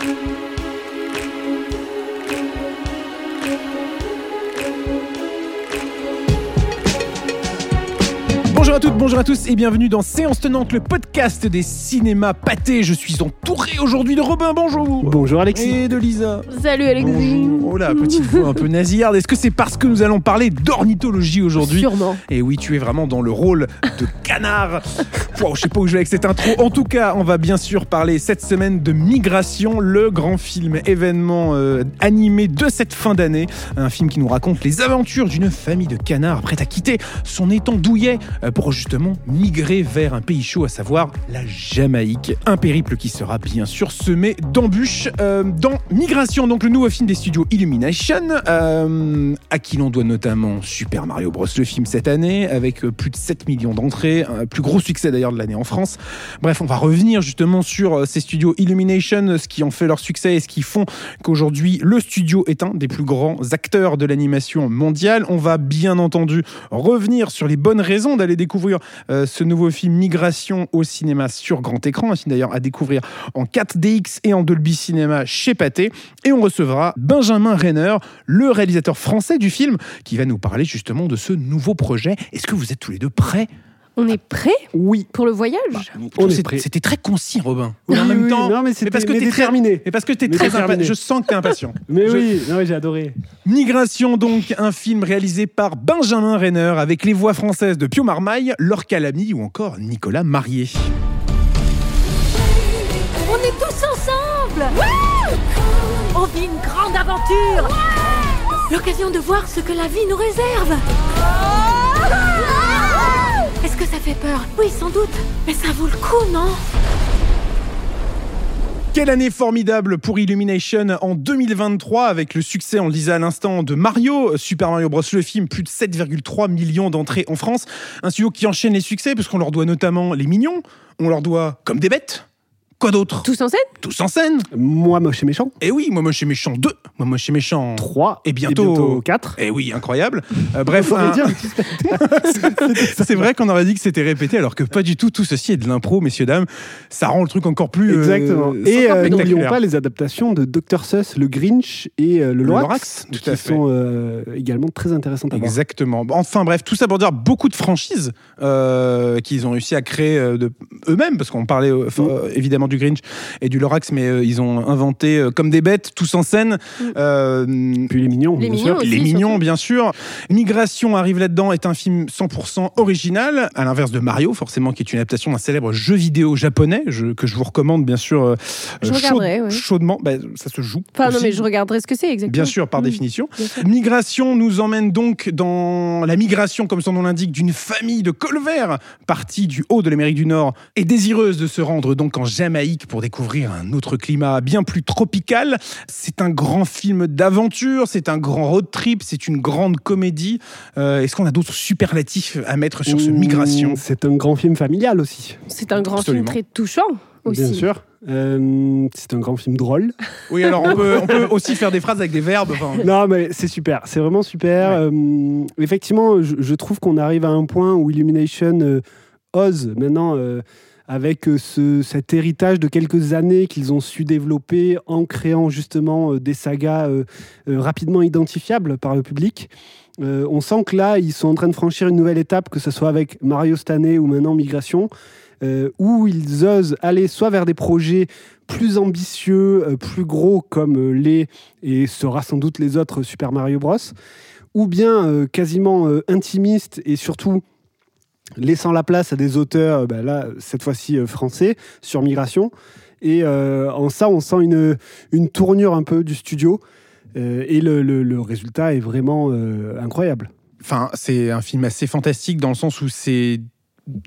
Bonjour à toutes, bonjour à tous et bienvenue dans Séance Tenante, le podcast des cinémas pâtés. Je suis entouré aujourd'hui de Robin, bonjour. Bonjour Alexis. Et de Lisa. Salut Alexis. Bonjour. Oh là, petite voix un peu nasillarde. Est-ce que c'est parce que nous allons parler d'ornithologie aujourd'hui Sûrement. Et oui, tu es vraiment dans le rôle de canard. Wow, je sais pas où je vais avec cette intro. En tout cas, on va bien sûr parler cette semaine de Migration, le grand film événement euh, animé de cette fin d'année. Un film qui nous raconte les aventures d'une famille de canards prête à quitter son étang douillet euh, justement migrer vers un pays chaud, à savoir la Jamaïque. Un périple qui sera bien sûr semé d'embûches euh, dans Migration, donc le nouveau film des studios Illumination, euh, à qui l'on doit notamment Super Mario Bros. le film cette année, avec euh, plus de 7 millions d'entrées, un plus gros succès d'ailleurs de l'année en France. Bref, on va revenir justement sur ces studios Illumination, ce qui ont fait leur succès et ce qui font qu'aujourd'hui le studio est un des plus grands acteurs de l'animation mondiale. On va bien entendu revenir sur les bonnes raisons d'aller découvrir euh, ce nouveau film Migration au cinéma sur grand écran, un d'ailleurs à découvrir en 4DX et en Dolby Cinema chez Pathé. Et on recevra Benjamin Renner, le réalisateur français du film, qui va nous parler justement de ce nouveau projet. Est-ce que vous êtes tous les deux prêts On est prêt Oui. pour le voyage On est C'était- prêt. C'était très concis, Robin. Oui, en même oui, temps, non, mais c'était parce que t'es très déterminé. mais parce que tu es Mais très déterminé. impatient. Je sens que tu es impatient. Mais Je- oui, non, mais j'ai adoré. Migration, donc, un film réalisé par Benjamin Renner avec les voix françaises de Pio Marmaille, Laure Calamy ou encore Nicolas Marié. On est tous ensemble On vit une grande aventure L'occasion de voir ce que la vie nous réserve Est-ce que ça fait peur Oui, sans doute. Mais ça vaut le coup, non Quelle année formidable pour Illumination en 2023 avec le succès, on le disait à l'instant, de Mario, Super Mario Bros. le film, plus de 7,3 millions d'entrées en France. Un studio qui enchaîne les succès parce qu'on leur doit notamment Les Mignons, on leur doit Comme des bêtes. Quoi d'autre? Tous en scène? Tous en scène. Moi, moche et méchant. Et oui, moi, moi, chez Méchant 2. Moi, moi, chez Méchant 3. Et bientôt- 4. Et oui, incroyable. Euh, bref, un- dire, c'est vrai qu'on aurait dit que c'était répété, alors que pas du tout. Tout ceci est de l'impro, messieurs dames. Ça rend le truc encore plus. euh, Exactement. Et euh, n'oublions pas les adaptations de Dr. Sus, le Grinch et euh, le Le Lorax, tout qui à fait. sont euh, également très intéressantes à voir. Exactement. Enfin bref, tout ça pour dire beaucoup de franchises euh, qu'ils ont réussi à créer euh, de eux-mêmes, parce qu'on parlait euh, Mm. euh, évidemment du Grinch et du Lorax, mais euh, ils ont inventé euh, comme des bêtes, tous en scène. Euh, Puis les mignons, Les bien mignons sûr. aussi. les mignons, surtout. bien sûr. Migration arrive là-dedans est un film 100% original, à l'inverse de Mario, forcément, qui est une adaptation d'un célèbre jeu vidéo japonais, je- que je vous recommande bien sûr euh, Je regarderai, ouais. chaudement. Bah, ça se joue. Enfin, non, mais je regarderai ce que c'est exactement. Bien sûr, par Mm. définition. Migration nous emmène donc dans la migration, comme son nom l'indique, d'une famille de colverts partie du haut de l'Amérique du Nord et désireuse de se rendre donc en Jamaïque pour découvrir un autre climat bien plus tropical. C'est un grand film d'aventure, c'est un grand road trip, c'est une grande comédie. Euh, Est-ce qu'on a d'autres superlatifs à mettre sur ce Migration? C'est un grand film familial aussi. C'est un grand Absolument. film très touchant aussi. Bien sûr. Euh, c'est un grand film drôle. Oui, alors on peut, on peut aussi faire des phrases avec des verbes. enfin, Non, mais c'est super. C'est vraiment super. Euh, effectivement, je, je trouve qu'on arrive à un point où Illumination euh, ose maintenant, euh, avec euh, ce, cet héritage de quelques années qu'ils ont su développer en créant justement euh, des sagas euh, rapidement identifiables par le public. On sent que là, ils sont en train de franchir une nouvelle étape, que ce soit avec Mario année ou maintenant Migration, où ils osent aller soit vers des projets plus ambitieux, plus gros comme les et sera sans doute les autres Super Mario Bros, ou bien quasiment intimistes et surtout laissant la place à des auteurs, euh, bah là cette fois-ci euh, français sur Migration. Et euh, en ça, on sent une, une tournure un peu du studio. Euh, et le, le- le résultat est vraiment euh, incroyable. Enfin, c'est un film assez fantastique dans le sens où c'est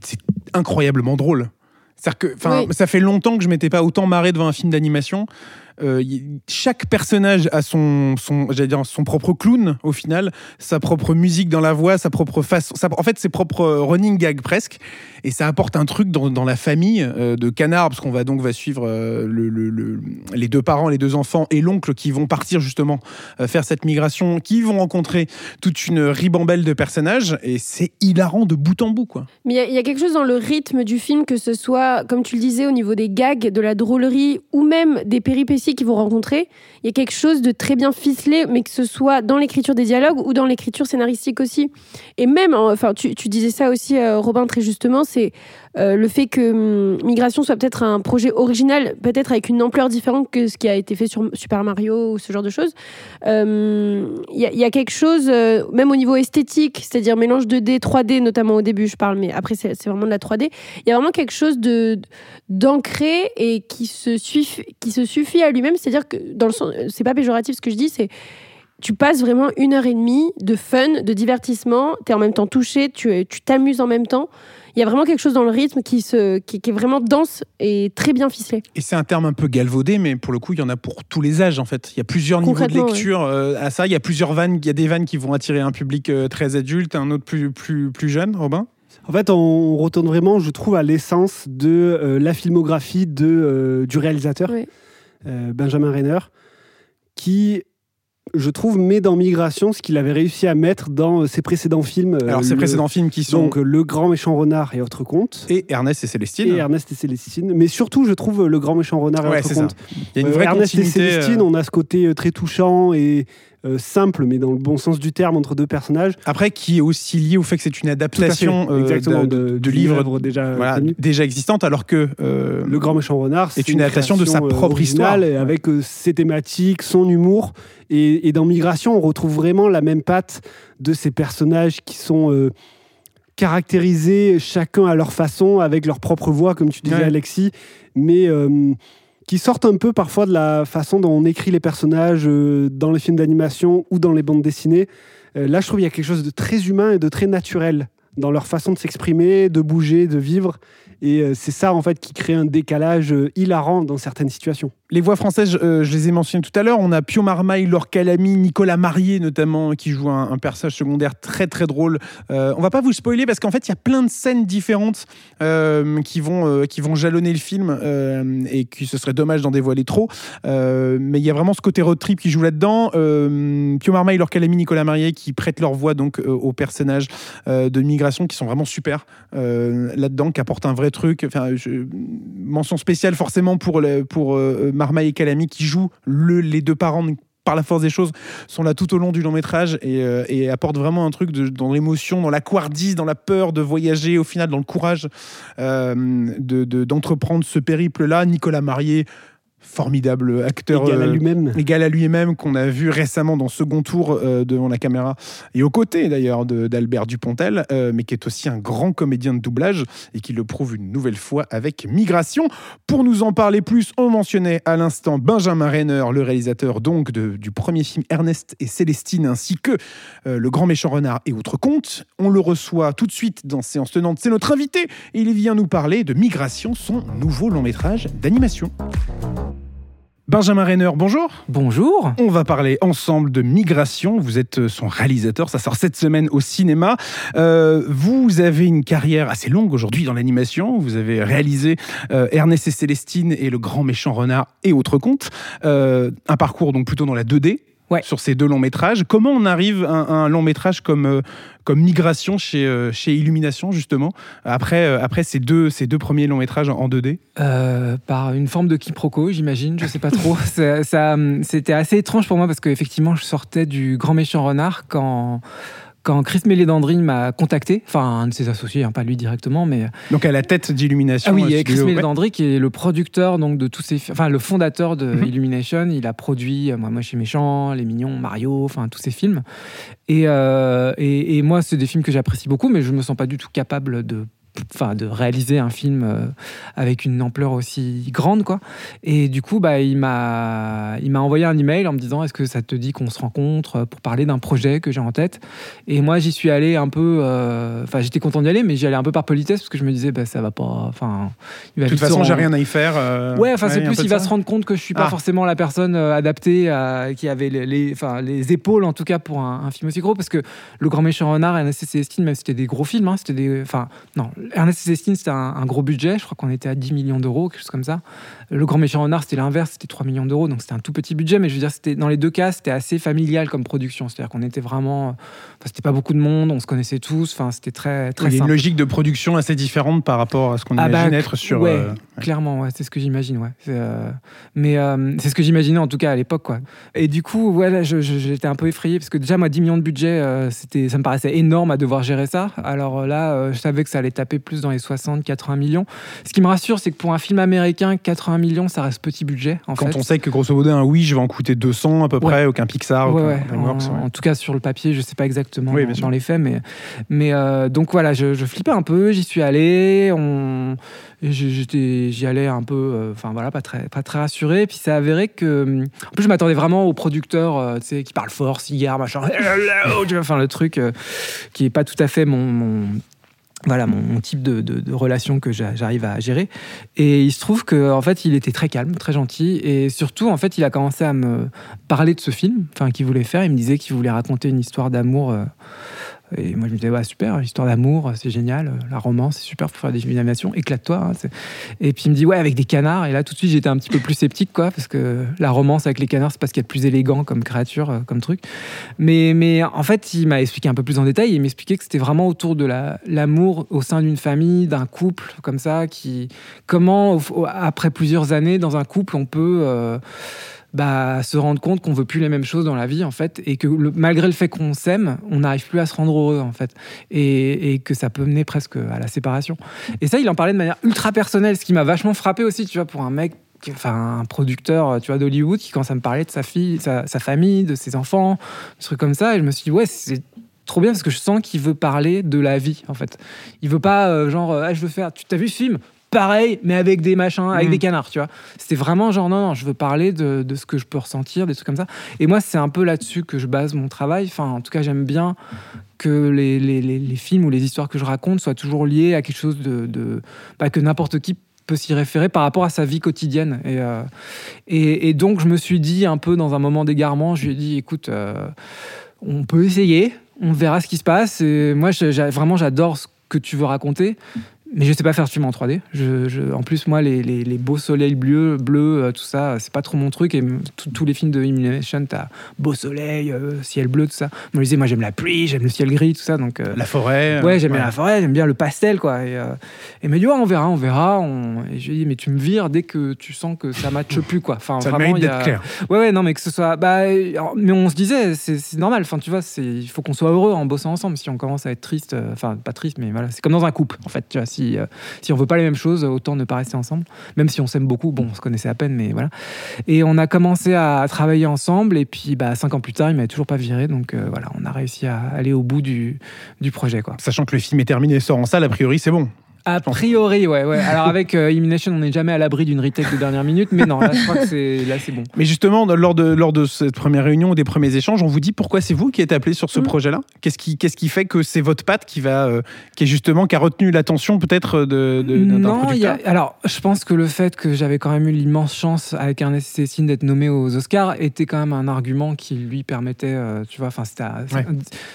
c'est incroyablement drôle. C'est-à-dire que, Oui. ça fait longtemps que je m'étais pas autant marré devant un film d'animation. Euh, chaque personnage a son, son, dire, son propre clown au final, sa propre musique dans la voix, sa propre façon, en fait ses propres euh, running gags presque, et ça apporte un truc dans, la famille euh, de Canard, parce qu'on va donc va suivre le- le- le- les deux parents, les deux enfants et l'oncle qui vont partir justement faire cette migration, qui vont rencontrer toute une ribambelle de personnages, et c'est hilarant de bout en bout quoi. Mais il y y, a quelque chose dans le rythme du film, que ce soit, comme tu le disais, au niveau des gags, de la drôlerie ou même des péripéties réussi qu'ils vont rencontrer, il y a quelque chose de très bien ficelé, mais que ce soit dans l'écriture des dialogues ou dans l'écriture scénaristique aussi. Et même, en- enfin, tu, tu disais ça aussi, euh, Robin, très justement, c'est euh, le fait que hum, Migration soit peut-être un projet original, peut-être avec une ampleur différente que ce qui a été fait sur Super Mario ou ce genre de choses. Euh, Il y, a- quelque chose, euh, même au niveau esthétique, c'est-à-dire mélange 2D, 3D, notamment au début, je parle, mais après, c'est c'est vraiment de la 3D. Il y a vraiment quelque chose de d'ancré et qui se suffit, qui se suffit à lui-même. C'est-à-dire que, dans le sens, c'est pas péjoratif ce que je dis, c'est tu passes vraiment une heure et demie de fun, de divertissement, tu es en même temps touché, tu tu t'amuses en même temps. Il y a vraiment quelque chose dans le rythme qui, se, qui, qui est vraiment dense et très bien ficelé. Et c'est un terme un peu galvaudé, mais pour le coup, il y en a pour tous les âges en fait. Il y a plusieurs niveaux de lecture euh, à ça. Il y a plusieurs vannes. Il y a des vannes qui vont attirer un public euh, très adulte, un autre plus, plus, plus jeune, Robin? En fait, on retourne vraiment, je trouve, à l'essence de euh, la filmographie de, euh, du réalisateur, Oui. euh, Benjamin Renner, qui, je trouve, met dans Migration ce qu'il avait réussi à mettre dans euh, ses précédents films. euh, Alors, le- précédents films qui sont. Donc, Le Grand Méchant Renard et autres contes. et Ernest et Célestine. Et Ernest et Célestine. Mais surtout, je trouve, euh, Le Grand Méchant Renard et Ouais, autres contes. Il y a une vraie Ernest et. Célestine, on a ce côté très touchant et euh, simple, mais dans le bon sens du terme, entre deux personnages. Après, qui est aussi lié au fait que c'est une fait, adaptation euh, exactement, de, de, de œuvre déjà voilà, déjà existantes, alors que euh, Le Grand Méchant Renard, est c'est une adaptation de sa propre histoire. avec ses thématiques, son humour. Et, et dans Migration, on retrouve vraiment la même patte de ces personnages qui sont caractérisés chacun à leur façon, avec leur propre voix, comme tu disais, Ouais. Alexis, mais qui sortent un peu parfois de la façon dont on écrit les personnages euh, dans les films d'animation ou dans les bandes dessinées. Euh, là, je trouve qu'il y a quelque chose de très humain et de très naturel dans leur façon de s'exprimer, de bouger, de vivre. Et euh, c'est ça, en fait, qui crée un décalage hilarant dans certaines situations. Les voix françaises, euh, je les ai mentionnées tout à l'heure. On a Pio Marmaille, Laure Calamy, Nicolas Marié notamment, qui joue un, personnage secondaire très très drôle. Euh, on va pas vous spoiler parce qu'en fait, il y a plein de scènes différentes euh, qui, vont, euh, qui vont jalonner le film et que ce serait dommage d'en dévoiler trop. Mais il y a vraiment ce côté road trip qui joue là-dedans. Pio Marmaille, Laure Calamy, Nicolas Marié qui prêtent leur voix donc aux personnages de migration qui sont vraiment super là-dedans, qui apportent un vrai truc. Enfin, mention spéciale forcément pour, pour Marmaille et Calamy qui jouent le, les deux parents par la force des choses sont là tout au long du long métrage et, euh, apportent vraiment un truc dans l'émotion, dans la couardise, dans la peur de voyager, au final dans le courage euh, de- de- d'entreprendre ce périple-là. Nicolas Marié, formidable acteur. Égal à euh, lui-même. égal à lui-même qu'on a vu récemment dans Second Tour euh, devant la caméra et aux côtés d'ailleurs d'Albert Dupontel, euh, mais qui est aussi un grand comédien de doublage et qui le prouve une nouvelle fois avec Migration. Pour nous en parler plus, on mentionnait à l'instant Benjamin Renner, le réalisateur donc de- du premier film Ernest et Célestine, ainsi que euh, Le Grand Méchant Renard et autres contes. On le reçoit tout de suite dans Séance Tenante, c'est notre invité et il vient nous parler de Migration, son nouveau long métrage d'animation. Benjamin Renner, bonjour. Bonjour. On va parler ensemble de migration. Vous êtes euh, son réalisateur. Ça sort cette semaine au cinéma. Euh, vous avez une carrière assez longue aujourd'hui dans l'animation. Vous avez réalisé euh, Ernest et Célestine et Le Grand Méchant Renard et autres contes. Euh, un parcours donc plutôt dans la 2D. Ouais. Sur ces deux longs métrages. Comment on arrive à un, long métrage comme, euh, comme Migration chez, euh, chez Illumination, justement, après, euh, après ces, deux, ces deux premiers longs métrages en, en 2D Euh, par une forme de quiproquo, j'imagine, je sais pas trop. ça, ça, hum, C'était assez étrange pour moi parce qu'effectivement, je sortais du Grand Méchant Renard quand, quand Chris Mélédandry m'a contacté, enfin un de ses associés, hein, pas lui directement, mais Donc à la tête d'Illumination. ah oui, il y euh, a Chris. Ouais. Mélédandry qui est le producteur donc de tous ces, fi- enfin le fondateur de Mhm. Illumination. Il a produit euh, moi, moi chez Méchant, Les Mignons, Mario, enfin tous ces films. Et, euh, et, et moi, c'est des films que j'apprécie beaucoup, mais je me sens pas du tout capable de enfin de réaliser un film euh, avec une ampleur aussi grande quoi et du coup bah il m'a il m'a envoyé un email en me disant est-ce que ça te dit qu'on se rencontre pour parler d'un projet que j'ai en tête? Et moi j'y suis allé un peu euh, enfin j'étais content d'y aller mais j'y allais un peu par politesse parce que je me disais bah ça va pas enfin il va De toute façon, j'ai rendre- rien à y faire. euh, Ouais, enfin c'est plus il va se rendre compte que je suis pas Ah. forcément la personne euh, adaptée à- qui avait les, les- enfin, les épaules en tout cas pour un, un film aussi gros parce que le Grand Méchant Renard et et Célestine même c'était des gros films, hein, c'était des, enfin non Ernest Célestine, c'était un, un gros budget. Je crois qu'on était à 10 millions d'euros, quelque chose comme ça. Le Grand Méchant Renard, c'était l'inverse, c'était 3 millions d'euros, donc c'était un tout petit budget. Mais je veux dire, c'était dans les deux cas, c'était assez familial comme production. C'est-à-dire qu'on était vraiment, enfin, c'était pas beaucoup de monde, on se connaissait tous. Enfin, c'était très très Il y a une logique de production assez différente par rapport à ce qu'on Ah bah, imagine être sur. ouais, euh, Clairement, ouais, c'est ce que j'imagine, ouais. Euh, Mais euh, c'est ce que j'imaginais en tout cas à l'époque, quoi. Et du coup, je- j'étais un peu effrayé parce que déjà, moi, 10 millions de budget, euh, c'était, ça me paraissait énorme à devoir gérer ça. Alors là, je savais que ça allait taper plus dans les 60, 80 millions. Ce qui me rassure, c'est que pour un film américain, 80 millions, ça reste petit budget, en Quand fait. on sait que grosso modo, un oui, je vais en coûter 200 à peu près, aucun Pixar, Ouais, aucun ouais. DreamWorks, En, ouais. en tout cas, sur le papier, je sais pas exactement Oui, dans, dans les faits, mais, mais donc voilà, je, je flippais un peu, j'y suis allé, on, j'étais, j'y allais un peu, euh, enfin voilà, pas très, pas très rassuré. Puis ça a avéré que, en plus, je m'attendais vraiment au producteur, euh, tu sais, qui parle fort, cigare, machin, enfin le truc euh, qui est pas tout à fait mon, voilà mon, type de, relation que j'a- j'arrive à gérer. Et il se trouve que en fait, il était très calme, très gentil, et surtout, en fait, il a commencé à me parler de ce film, enfin, qu'il voulait faire. Il me disait qu'il voulait raconter une histoire d'amour. euh, et moi, je me disais, ouais, super, histoire d'amour, c'est génial. La romance, c'est super pour faire des films. Éclate-toi. hein, et puis, il me dit, ouais, avec des canards. Et là, tout de suite, j'étais un petit peu plus sceptique, quoi, parce que la romance avec les canards, c'est parce qu'il y a de plus élégant comme créature, euh, comme truc. Mais, mais en fait, il m'a expliqué un peu plus en détail. Il m'expliquait que c'était vraiment autour de la- l'amour au sein d'une famille, d'un couple, comme ça, qui. Comment, après plusieurs années dans un couple, on peut. euh, bah, se rendre compte qu'on veut plus les mêmes choses dans la vie en fait et que malgré le fait qu'on s'aime on n'arrive plus à se rendre heureux en fait. Et, que ça peut mener presque à la séparation. Et ça il en parlait de manière ultra personnelle ce qui m'a vachement frappé aussi tu vois pour un mec enfin un producteur tu vois d'Hollywood qui commence à me parler de sa fille sa, sa famille de ses enfants des trucs comme ça et je me suis dit ouais c'est trop bien parce que je sens qu'il veut parler de la vie en fait. Il veut pas euh, genre euh, ah, je veux faire tu t'as vu ce film? Pareil mais avec des machins avec Mhm. des canards tu vois. C'était vraiment genre non non je veux parler de, de ce que je peux ressentir des trucs comme ça. Et moi c'est un peu là-dessus que je base mon travail. Enfin en tout cas j'aime bien que les, les, les- les films ou les histoires que je raconte soient toujours liées à quelque chose de, de bah, que n'importe qui peut s'y référer par rapport à sa vie quotidienne. Et, euh, et, et donc je me suis dit un peu dans un moment d'égarement je lui ai dit écoute euh, on peut essayer on verra ce qui se passe. Et moi je- vraiment j'adore ce que tu veux raconter mais je sais pas faire de film en 3D. Je, je- en plus, moi, les, les- les beaux soleils bleus, bleus, euh, tout ça, c'est pas trop mon truc. Et tous- les films de Illumination, t'as beau soleil, euh, ciel bleu, tout ça. Moi, je disais, moi, j'aime la pluie, j'aime le ciel gris, tout ça. Donc, euh, La forêt. ouais, euh, j'aime bien la forêt, j'aime bien le pastel, quoi. Et, euh, et il m'a dit, ouais, on verra, on verra. On... Et je lui ai dit, mais tu me vires dès que tu sens que ça matche plus, quoi. Enfin, Ça vraiment, il y a- clair. Ouais, ouais, non, mais que ce soit. Bah, mais on se disait, c'est normal. Enfin, tu vois, il faut qu'on soit heureux en bossant ensemble. Si on commence à être triste, euh, enfin, pas triste, mais voilà, c'est comme dans un couple, en fait. Tu vois, si, euh, si on veut pas les mêmes choses, autant ne pas rester ensemble. Même si on s'aime beaucoup, bon, on se connaissait à peine, mais voilà. Et on a commencé à travailler ensemble. Et puis, bah, cinq ans plus tard, il m'avait toujours pas viré. Donc, euh, voilà, on a réussi à aller au bout du, du projet, quoi. Sachant que le film est terminé et sort en salle, a priori, c'est bon. A priori, ouais, ouais. Alors, avec euh, Illumination, on n'est jamais à l'abri d'une retake de dernière minute. Mais non, là, je crois que c'est là, c'est bon. Mais justement, lors de, lors de cette première réunion ou des premiers échanges, on vous dit pourquoi c'est vous qui êtes appelé sur ce Mm. projet-là? Qu'est-ce qui, qu'est-ce qui fait que c'est votre patte qui va, euh, qui est justement, qui a retenu l'attention peut-être de, de- d'un non, y a- alors je pense que le fait que j'avais quand même eu l'immense chance avec Ernest Cécine d'être nommé aux Oscars était quand même un argument qui lui permettait, euh, tu vois, enfin c'était, Ouais.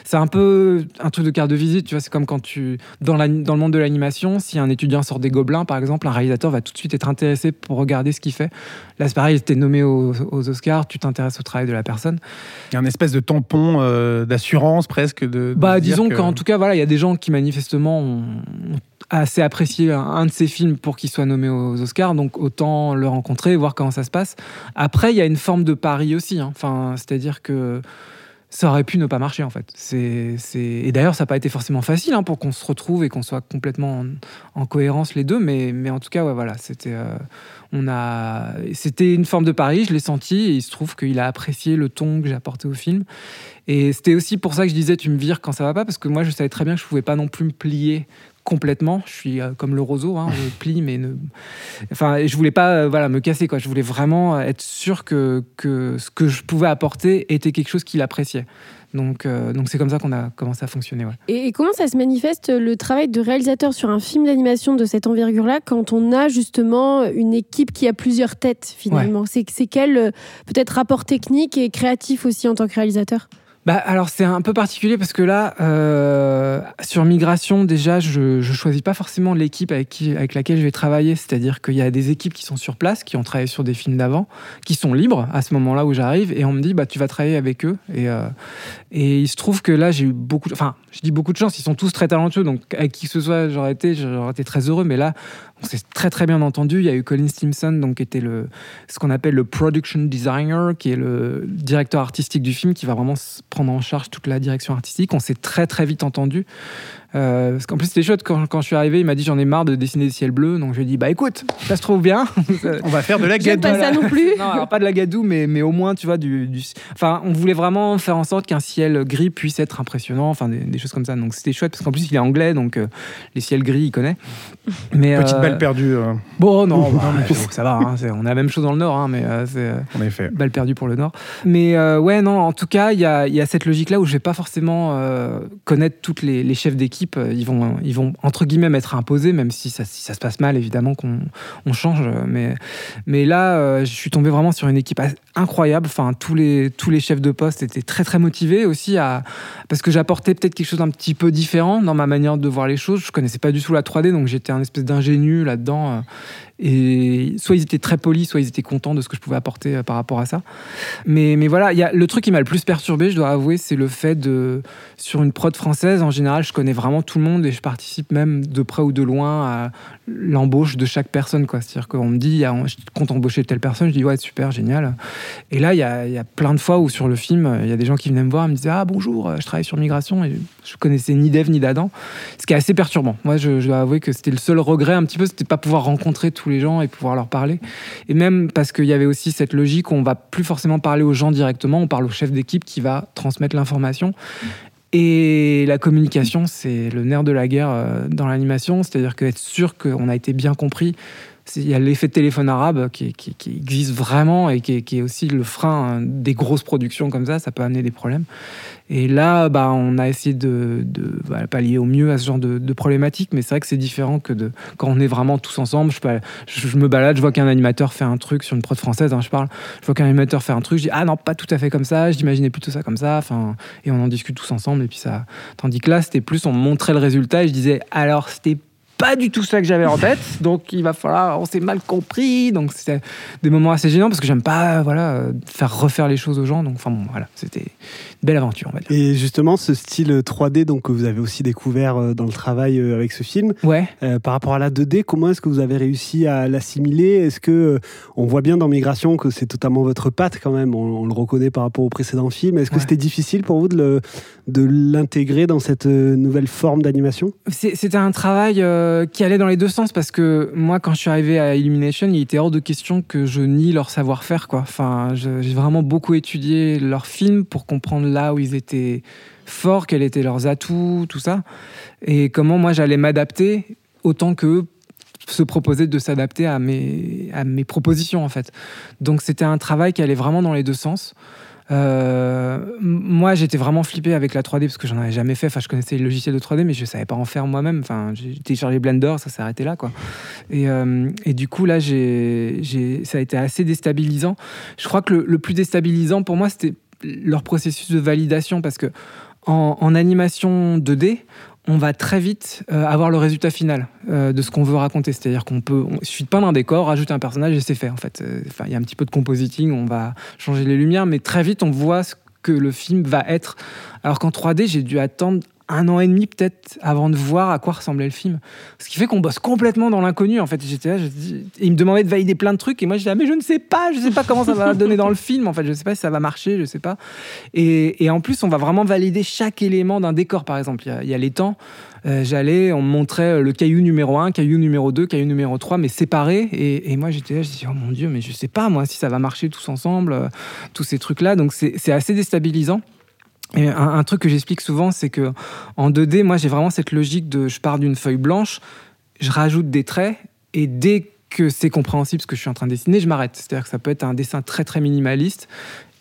c'est un peu un truc de carte de visite, tu vois, c'est comme quand tu dans, la- dans le monde de l'animation, si un étudiant sort des Gobelins par exemple, un réalisateur va tout de suite être intéressé pour regarder ce qu'il fait. Là c'est pareil, il était nommé aux, aux Oscars, tu t'intéresses au travail de la personne. Il y a un espèce de tampon euh, d'assurance presque. De, de Bah, disons que- qu'en tout cas, voilà, il y a des gens qui manifestement ont, ont assez apprécié un, de ces films pour qu'il soit nommé aux Oscars, donc autant le rencontrer, voir comment ça se passe. Après, il y a une forme de pari aussi, hein. enfin, c'est-à-dire que ça aurait pu ne pas marcher en fait. Et d'ailleurs, ça n'a pas été forcément facile hein, pour qu'on se retrouve et qu'on soit complètement en, en cohérence les deux, mais, mais en tout cas, ouais, voilà, c'était, euh, on a... c'était une forme de pari, je l'ai senti, et il se trouve qu'il a apprécié le ton que j'ai apporté au film. Et c'était aussi pour ça que je disais tu me vires quand ça va pas parce que moi je savais très bien que je pouvais pas non plus me plier complètement. Je suis euh, comme le roseau, hein, je plie mais ne... enfin je voulais pas euh, voilà me casser quoi. Je voulais vraiment être sûr que que ce que je pouvais apporter était quelque chose qu'il appréciait. Donc euh, donc c'est comme ça qu'on a commencé à fonctionner. Ouais. Et, et comment ça se manifeste le travail de réalisateur sur un film d'animation de cette envergure-là quand on a justement une équipe qui a plusieurs têtes finalement? C'est c'est quel peut-être rapport technique et créatif aussi en tant que réalisateur? Bah, alors c'est un peu particulier parce que là, euh, sur migration, déjà, je, je choisis pas forcément l'équipe avec, qui, avec laquelle je vais travailler. C'est-à-dire qu'il y a des équipes qui sont sur place, qui ont travaillé sur des films d'avant, qui sont libres à ce moment-là où j'arrive, et on me dit, bah, tu vas travailler avec eux. Et, euh, et il se trouve que là, j'ai eu beaucoup, enfin, je dis beaucoup de chance. Ils sont tous très talentueux, donc avec qui que ce soit, j'aurais été, j'aurais été très heureux. Mais là, on s'est très très bien entendu. Il y a eu Colin Stimson, donc qui était le, ce qu'on appelle le production designer, qui est le directeur artistique du film, qui va vraiment prendre en charge toute la direction artistique. On s'est très très vite entendu. Euh, parce qu'en plus c'était chouette quand, quand je suis arrivé, il m'a dit j'en ai marre de dessiner des ciels bleus, donc je lui ai dit bah écoute, ça se trouve bien. On va faire de la gadoue. pas ça non plus. non, alors pas de la gadoue, mais, mais au moins, tu vois, du, du- Enfin, on voulait vraiment faire en sorte qu'un ciel gris puisse être impressionnant, enfin, des, des choses comme ça. Donc, c'était chouette, parce qu'en plus, il est anglais, donc euh, les ciels gris, il connaît. Mais, Petite euh, balle perdue, euh, Bon, non, bah, mais bon, ça va, hein, c'est- on a la même chose dans le Nord, hein, mais euh, c'est... euh, en effet. balle perdue pour le Nord. Mais euh, ouais, non, en tout cas, il y a, il y a cette logique-là où je vais pas forcément euh, connaître toutes les, les chefs d'équipe. Euh, Ils vont, ils vont, entre guillemets, m'être imposés, même si ça, se passe mal, évidemment qu'on on change. Mais, là, euh, je suis tombé vraiment sur une équipe incroyable. Enfin, tous les, tous les chefs de poste étaient très, très motivés aussi, à, parce que j'apportais peut-être quelque chose d'un petit peu différent dans ma manière de voir les choses. Je connaissais pas du tout la 3D, donc j'étais un espèce d'ingénu là-dedans. Et soit ils étaient très polis, soit ils étaient contents de ce que je pouvais apporter euh, par rapport à ça. Mais, mais voilà, il y a, le truc qui m'a le plus perturbé, je dois avouer, c'est le fait de. Sur une prod française, en général, je connais vraiment tout le monde et je participe même de près ou de loin à l'embauche de chaque personne. C'est-à-dire qu'on me dit, je compte embaucher telle personne, je dis, ouais, super, génial. Et là, il y a, y a plein de fois où sur le film, il y a des gens qui venaient me voir et me disaient, ah bonjour, je travaille sur Migration et je connaissais ni d'Eve ni d'Adam. Ce qui est assez perturbant. Moi, je, je dois avouer que c'était le seul regret un petit peu, c'était de pas pouvoir rencontrer tous les gens et pouvoir leur parler. Et même parce qu'il y avait aussi cette logique où on va plus forcément parler aux gens directement, on parle au chef d'équipe qui va transmettre l'information. Et la communication, c'est le nerf de la guerre euh, dans l'animation, c'est-à-dire qu'être sûr qu'on a été bien compris. Il y a l'effet téléphone arabe qui, existe vraiment et qui est, aussi le frein hein, des grosses productions comme ça, ça peut amener des problèmes. Et là, bah, on a essayé de, pallier au mieux à ce genre de, de problématiques, mais c'est vrai que c'est différent que quand on est vraiment tous ensemble. Je, je, je me balade, je vois qu'un animateur fait un truc sur une prod française, hein, je parle. Je vois qu'un animateur fait un truc, je dis ah non, pas tout à fait comme ça. J'imaginais plutôt ça comme ça. Et on en discute tous ensemble. Et puis ça, tandis que là, c'était plus on montrait le résultat et je disais alors c'était pas du tout ça que j'avais en tête, donc il va falloir, on s'est mal compris, donc c'était des moments assez gênants parce que j'aime pas, voilà, euh, faire refaire les choses aux gens, donc enfin bon, voilà, c'était une belle aventure, on va dire. Et justement, ce style 3D donc, que vous avez aussi découvert euh, dans le travail euh, avec ce film, Ouais. euh, par rapport à la 2D, comment est-ce que vous avez réussi à l'assimiler? Est-ce que euh, on voit bien dans Migration que c'est totalement votre patte quand même? On, on le reconnaît par rapport au précédent film. Est-ce que Ouais. c'était difficile pour vous de l'intégrer dans cette euh, nouvelle forme d'animation? C'était un travail euh, qui allait dans les deux sens parce que moi, quand je suis arrivé à Illumination, il était hors de question que je nie leur savoir-faire. Enfin, j'ai vraiment beaucoup étudié leurs films pour comprendre là où ils étaient forts, quels étaient leurs atouts, tout ça, et comment moi j'allais m'adapter autant que se proposer de s'adapter à mes, à mes propositions en fait. Donc c'était un travail qui allait vraiment dans les deux sens. Euh, moi, j'étais vraiment flippé avec la 3D parce que j'en avais jamais fait. Enfin, je connaissais les logiciels de 3D, mais je savais pas en faire moi-même. Enfin, j'ai téléchargé Blender, ça s'est arrêté là, quoi. Et, euh, du coup, là, ça a été assez déstabilisant. Je crois que le, plus déstabilisant pour moi, c'était leur processus de validation parce que en, en animation 2D, on va très vite euh, avoir le résultat final euh, de ce qu'on veut raconter. C'est-à-dire qu'on peut, il suffit de peindre un décor, rajouter un personnage et c'est fait en fait. Euh, il y a un petit peu de compositing, on va changer les lumières, mais très vite on voit ce que le film va être. Alors qu'en 3D, j'ai dû attendre un an et demi peut-être avant de voir à quoi ressemblait le film. Ce qui fait qu'on bosse complètement dans l'inconnu. En fait, j'étais là, et il me demandait de valider plein de trucs et moi j'étais là, mais je ne sais pas, je sais pas comment ça va donner dans le film. En fait, je sais pas si ça va marcher, je sais pas. Et, et en plus, on va vraiment valider chaque élément d'un décor. Par exemple, il y a, il y a les temps. Euh, J'allais, on me montrait le caillou numéro 1, caillou numéro 2, caillou numéro 3, mais séparés. Et, et moi, j'étais là, je dis, oh mon Dieu, mais je sais pas, moi, si ça va marcher tous ensemble, euh, tous ces trucs-là. Donc, c'est assez déstabilisant. Et un, truc que j'explique souvent, c'est que en 2D, moi, j'ai vraiment cette logique de je pars d'une feuille blanche, je rajoute des traits, et dès que c'est compréhensible ce que je suis en train de dessiner, je m'arrête. C'est-à-dire que ça peut être un dessin très très minimaliste,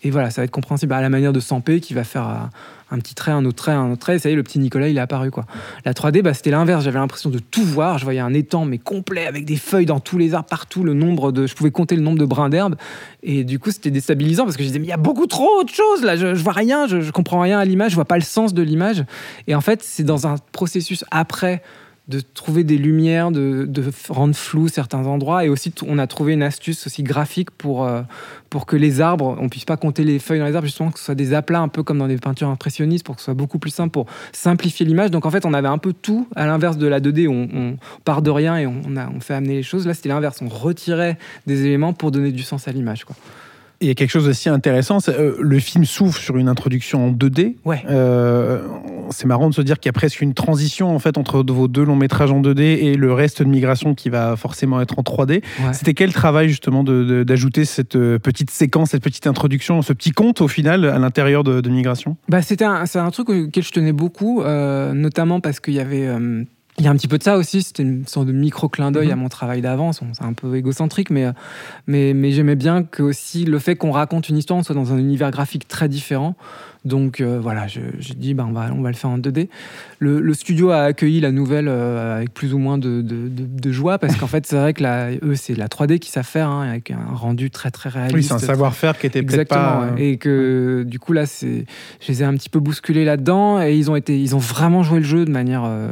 Et voilà, ça va être compréhensible à la manière de Sampé qui va faire un, petit trait, un autre trait, un autre trait. Et ça y est, le petit Nicolas, il est apparu. quoi. La 3D, bah, c'était l'inverse. J'avais l'impression de tout voir. Je voyais un étang, mais complet, avec des feuilles dans tous les arbres, partout. Le nombre de, je pouvais compter le nombre de brins d'herbe. Et du coup, c'était déstabilisant parce que je disais, mais il y a beaucoup trop de choses là. Je, je vois rien, je, je comprends rien à l'image, je vois pas le sens de l'image. Et en fait, c'est dans un processus après de trouver des lumières, de, rendre flou certains endroits. Et aussi, on a trouvé une astuce aussi graphique pour, euh, pour que les arbres, on puisse pas compter les feuilles dans les arbres, justement, que ce soit des aplats, un peu comme dans des peintures impressionnistes, pour que ce soit beaucoup plus simple, pour simplifier l'image. Donc en fait, on avait un peu tout, à l'inverse de la 2D, où on, on part de rien et on, a, fait amener les choses. Là, c'était l'inverse. On retirait des éléments pour donner du sens à l'image. Il y a quelque chose aussi intéressant, euh, le film s'ouvre sur une introduction en 2D. Ouais. Euh, c'est marrant de se dire qu'il y a presque une transition en fait entre vos deux longs métrages en 2D et le reste de Migration qui va forcément être en 3D. Ouais. C'était quel travail justement d'ajouter cette euh, petite séquence, cette petite introduction, ce petit conte au final à l'intérieur de, de Migration? Bah, c'était c'est un truc auquel je tenais beaucoup, euh, notamment parce qu'il y avait. Il y a un petit peu de ça aussi, c'était une sorte de micro-clin d'œil Mhm. à mon travail d'avance. C'est un peu égocentrique, mais, euh, mais, mais j'aimais bien que aussi le fait qu'on raconte une histoire, on soit dans un univers graphique très différent. Donc euh, voilà, je- j'ai dit, ben, on, va, on va le faire en 2D. Le, le studio a accueilli la nouvelle euh, avec plus ou moins de, de, de- de joie, parce qu'en fait, c'est vrai que la, eux, c'est la 3D qui savent faire, hein, avec un rendu très très réaliste. Oui, c'est un savoir-faire qui était peut-être pas. ouais. Et que du coup là, je les ai un petit peu bousculés là-dedans et ils ont été, ils ont vraiment joué le jeu de manière euh,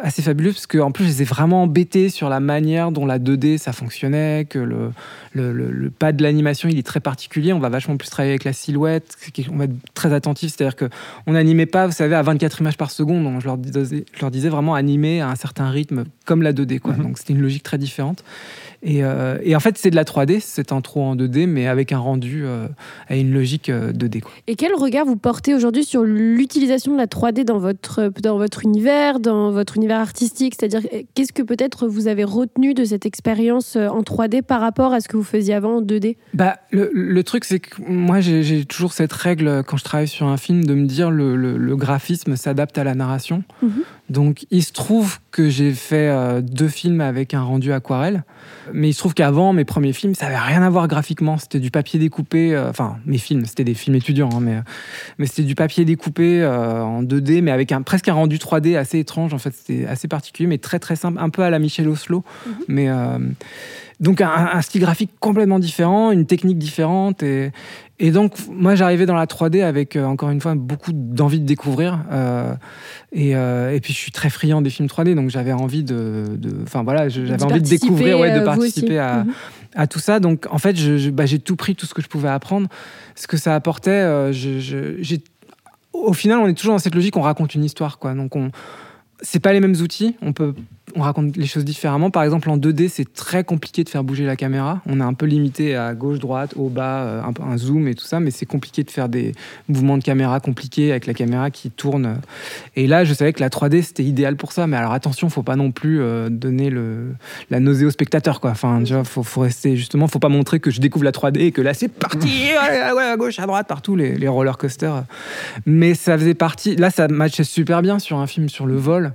assez fabuleuse parce qu'en plus je les ai vraiment embêtés sur la manière dont la 2D ça fonctionnait, que le le, le, le pas de l'animation il est très particulier. On va vachement plus travailler avec la silhouette. On va être très attentif, c'est-à-dire que on n'animait pas, vous savez, à 24 images par seconde. Donc je leur disais, je leur disais vraiment animer à un certain rythme comme la 2D quoi. Mhm. Donc c'était une logique très différente. Et, euh, et en fait, c'est de la 3D, c'est un trou en 2D, mais avec un rendu euh, à une logique euh, 2D. Quoi. Et quel regard vous portez aujourd'hui sur l'utilisation de la 3D dans votre, dans votre univers, dans votre univers artistique? C'est-à-dire, euh, qu'est-ce que peut-être vous avez retenu de cette expérience euh, en 3D par rapport à ce que vous faisiez avant en 2D Bah, le, le truc, c'est que moi, j'ai toujours cette règle euh, quand je travaille sur un film de me dire le, le, le graphisme s'adapte à la narration. Mhm. Donc, il se trouve que j'ai fait euh, deux films avec un rendu aquarelle. Mais il se trouve qu'avant, mes premiers films, ça avait rien à voir graphiquement. C'était du papier découpé. euh, Enfin, mes films, c'était des films étudiants, hein, mais, mais c'était du papier découpé euh, en 2D, mais avec un, presque un rendu 3D assez étrange. En fait, c'était assez particulier, mais très très simple, un peu à la Michel Oslo. Mais euh, donc un, un style graphique complètement différent, une technique différente. Et, et donc, moi, j'arrivais dans la 3D avec, euh, encore une fois, beaucoup d'envie de découvrir. euh, et, euh, et puis, je suis très friand des films 3D, donc j'avais envie de. Enfin, voilà, je- j'avais envie de découvrir, ouais, de participer Mhm. à tout ça. Donc, en fait, je- je- bah, j'ai tout pris, tout ce que je pouvais apprendre. Ce que ça apportait, je- je- au final, on est toujours dans cette logique, on raconte une histoire, quoi. Donc, on, c'est pas les mêmes outils. On peut, on raconte les choses différemment. Par exemple, en 2D, c'est très compliqué de faire bouger la caméra. On est un peu limité à gauche, droite, haut, bas, euh, un, zoom et tout ça, mais c'est compliqué de faire des mouvements de caméra compliqués avec la caméra qui tourne. Et là, je savais que la 3D c'était idéal pour ça. Mais alors attention, faut pas non plus euh, donner le, la nausée au spectateur, quoi. Enfin, tu vois, faut, faut rester justement, faut pas montrer que je découvre la 3D et que là c'est parti, à gauche, à droite, partout les, les roller coasters. Mais ça faisait partie. Là, ça matchait super bien sur un film sur le vol.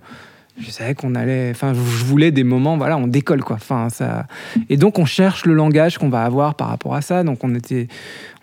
Je savais qu'on allait. Enfin, je voulais des moments. Voilà, on décolle quoi. Enfin, ça. Et donc, on cherche le langage qu'on va avoir par rapport à ça. Donc, on était,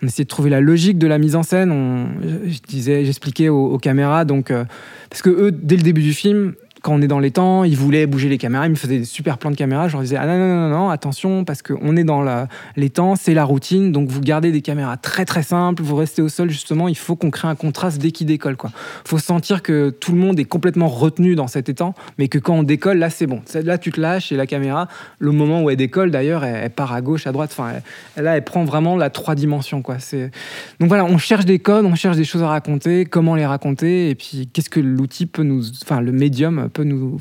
on essayait de trouver la logique de la mise en scène. On, je disais, j'expliquais aux, aux caméras. Donc, euh, parce que eux, dès le début du film. Quand on est dans les temps, ils voulaient bouger les caméras, ils me faisaient des super plans de caméra. Je leur disais ah non non non attention parce qu'on est dans la, les temps, c'est la routine, donc vous gardez des caméras très très simples, vous restez au sol justement. Il faut qu'on crée un contraste dès qu'il décolle quoi faut sentir que tout le monde est complètement retenu dans cet étang, mais que quand on décolle, là c'est bon. Là tu te lâches et la caméra, le moment où elle décolle d'ailleurs, elle, part à gauche, à droite. Enfin, là elle prend vraiment la trois dimensions quoi. Donc voilà, on cherche des codes, on cherche des choses à raconter, comment les raconter, et puis qu'est-ce que l'outil peut nous, enfin le médium peut nous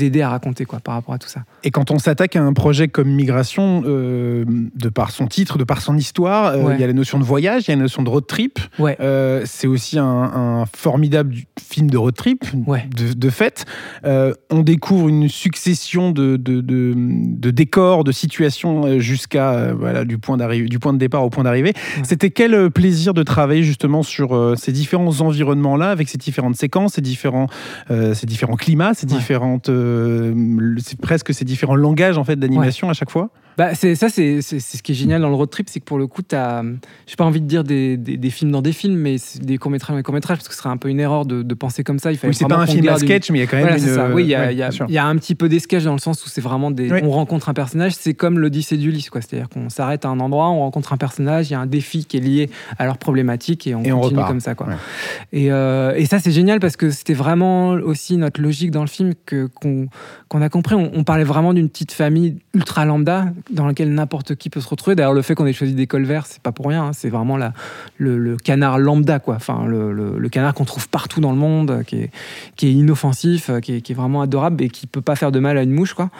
aider à raconter quoi par rapport à tout ça. Et quand on s'attaque à un projet comme Migration, euh, de par son titre, de par son histoire, euh, il Ouais. y a la notion de voyage, il y a la notion de road trip. Ouais. Euh, c'est aussi un, un formidable film de road trip, Ouais. de, de fait. On découvre une succession de, de, de- de décors, de situations jusqu'à voilà, du, point du point de départ au point d'arrivée. C'était quel plaisir de travailler justement sur ces différents environnements-là, avec ces différentes séquences, ces différents, euh, ces différents climats, ces Ouais. Différentes, euh, presque ces différents langages en fait d'animation à chaque fois. Bah, c'est ça, c'est ce qui est génial dans le road trip, c'est que pour le coup, t'as, j'ai pas envie de dire des, des, des films dans des films, mais des courts métrages dans des courts métrages, parce que ce serait un peu une erreur de, de penser comme ça. Il fallait Oui, c'est pas un film à une- sketch, mais il y a quand même Voilà, une. c'est ça. Oui, il y, a- ouais, y y a un petit peu des sketchs dans le sens où c'est vraiment des. Oui. On rencontre un personnage, c'est comme l'Odyssée d'Ulysse, quoi. C'est-à-dire qu'on s'arrête à un endroit, on rencontre un personnage, il y a un défi qui est lié à leur problématique et on Et on continue comme ça, quoi. Ouais. Et, euh, et ça, c'est génial parce que c'était vraiment aussi notre logique dans le film que qu'on qu'on a compris. On, on parlait vraiment d'une petite famille ultra lambda dans laquelle n'importe qui peut se retrouver. D'ailleurs, le fait qu'on ait choisi des cols verts, c'est pas pour rien. hein. C'est vraiment la, le, le canard lambda, quoi. Enfin, le, le- le canard qu'on trouve partout dans le monde, euh, qui est, qui est inoffensif, euh, qui est, qui est vraiment adorable et qui peut pas faire de mal à une mouche, quoi.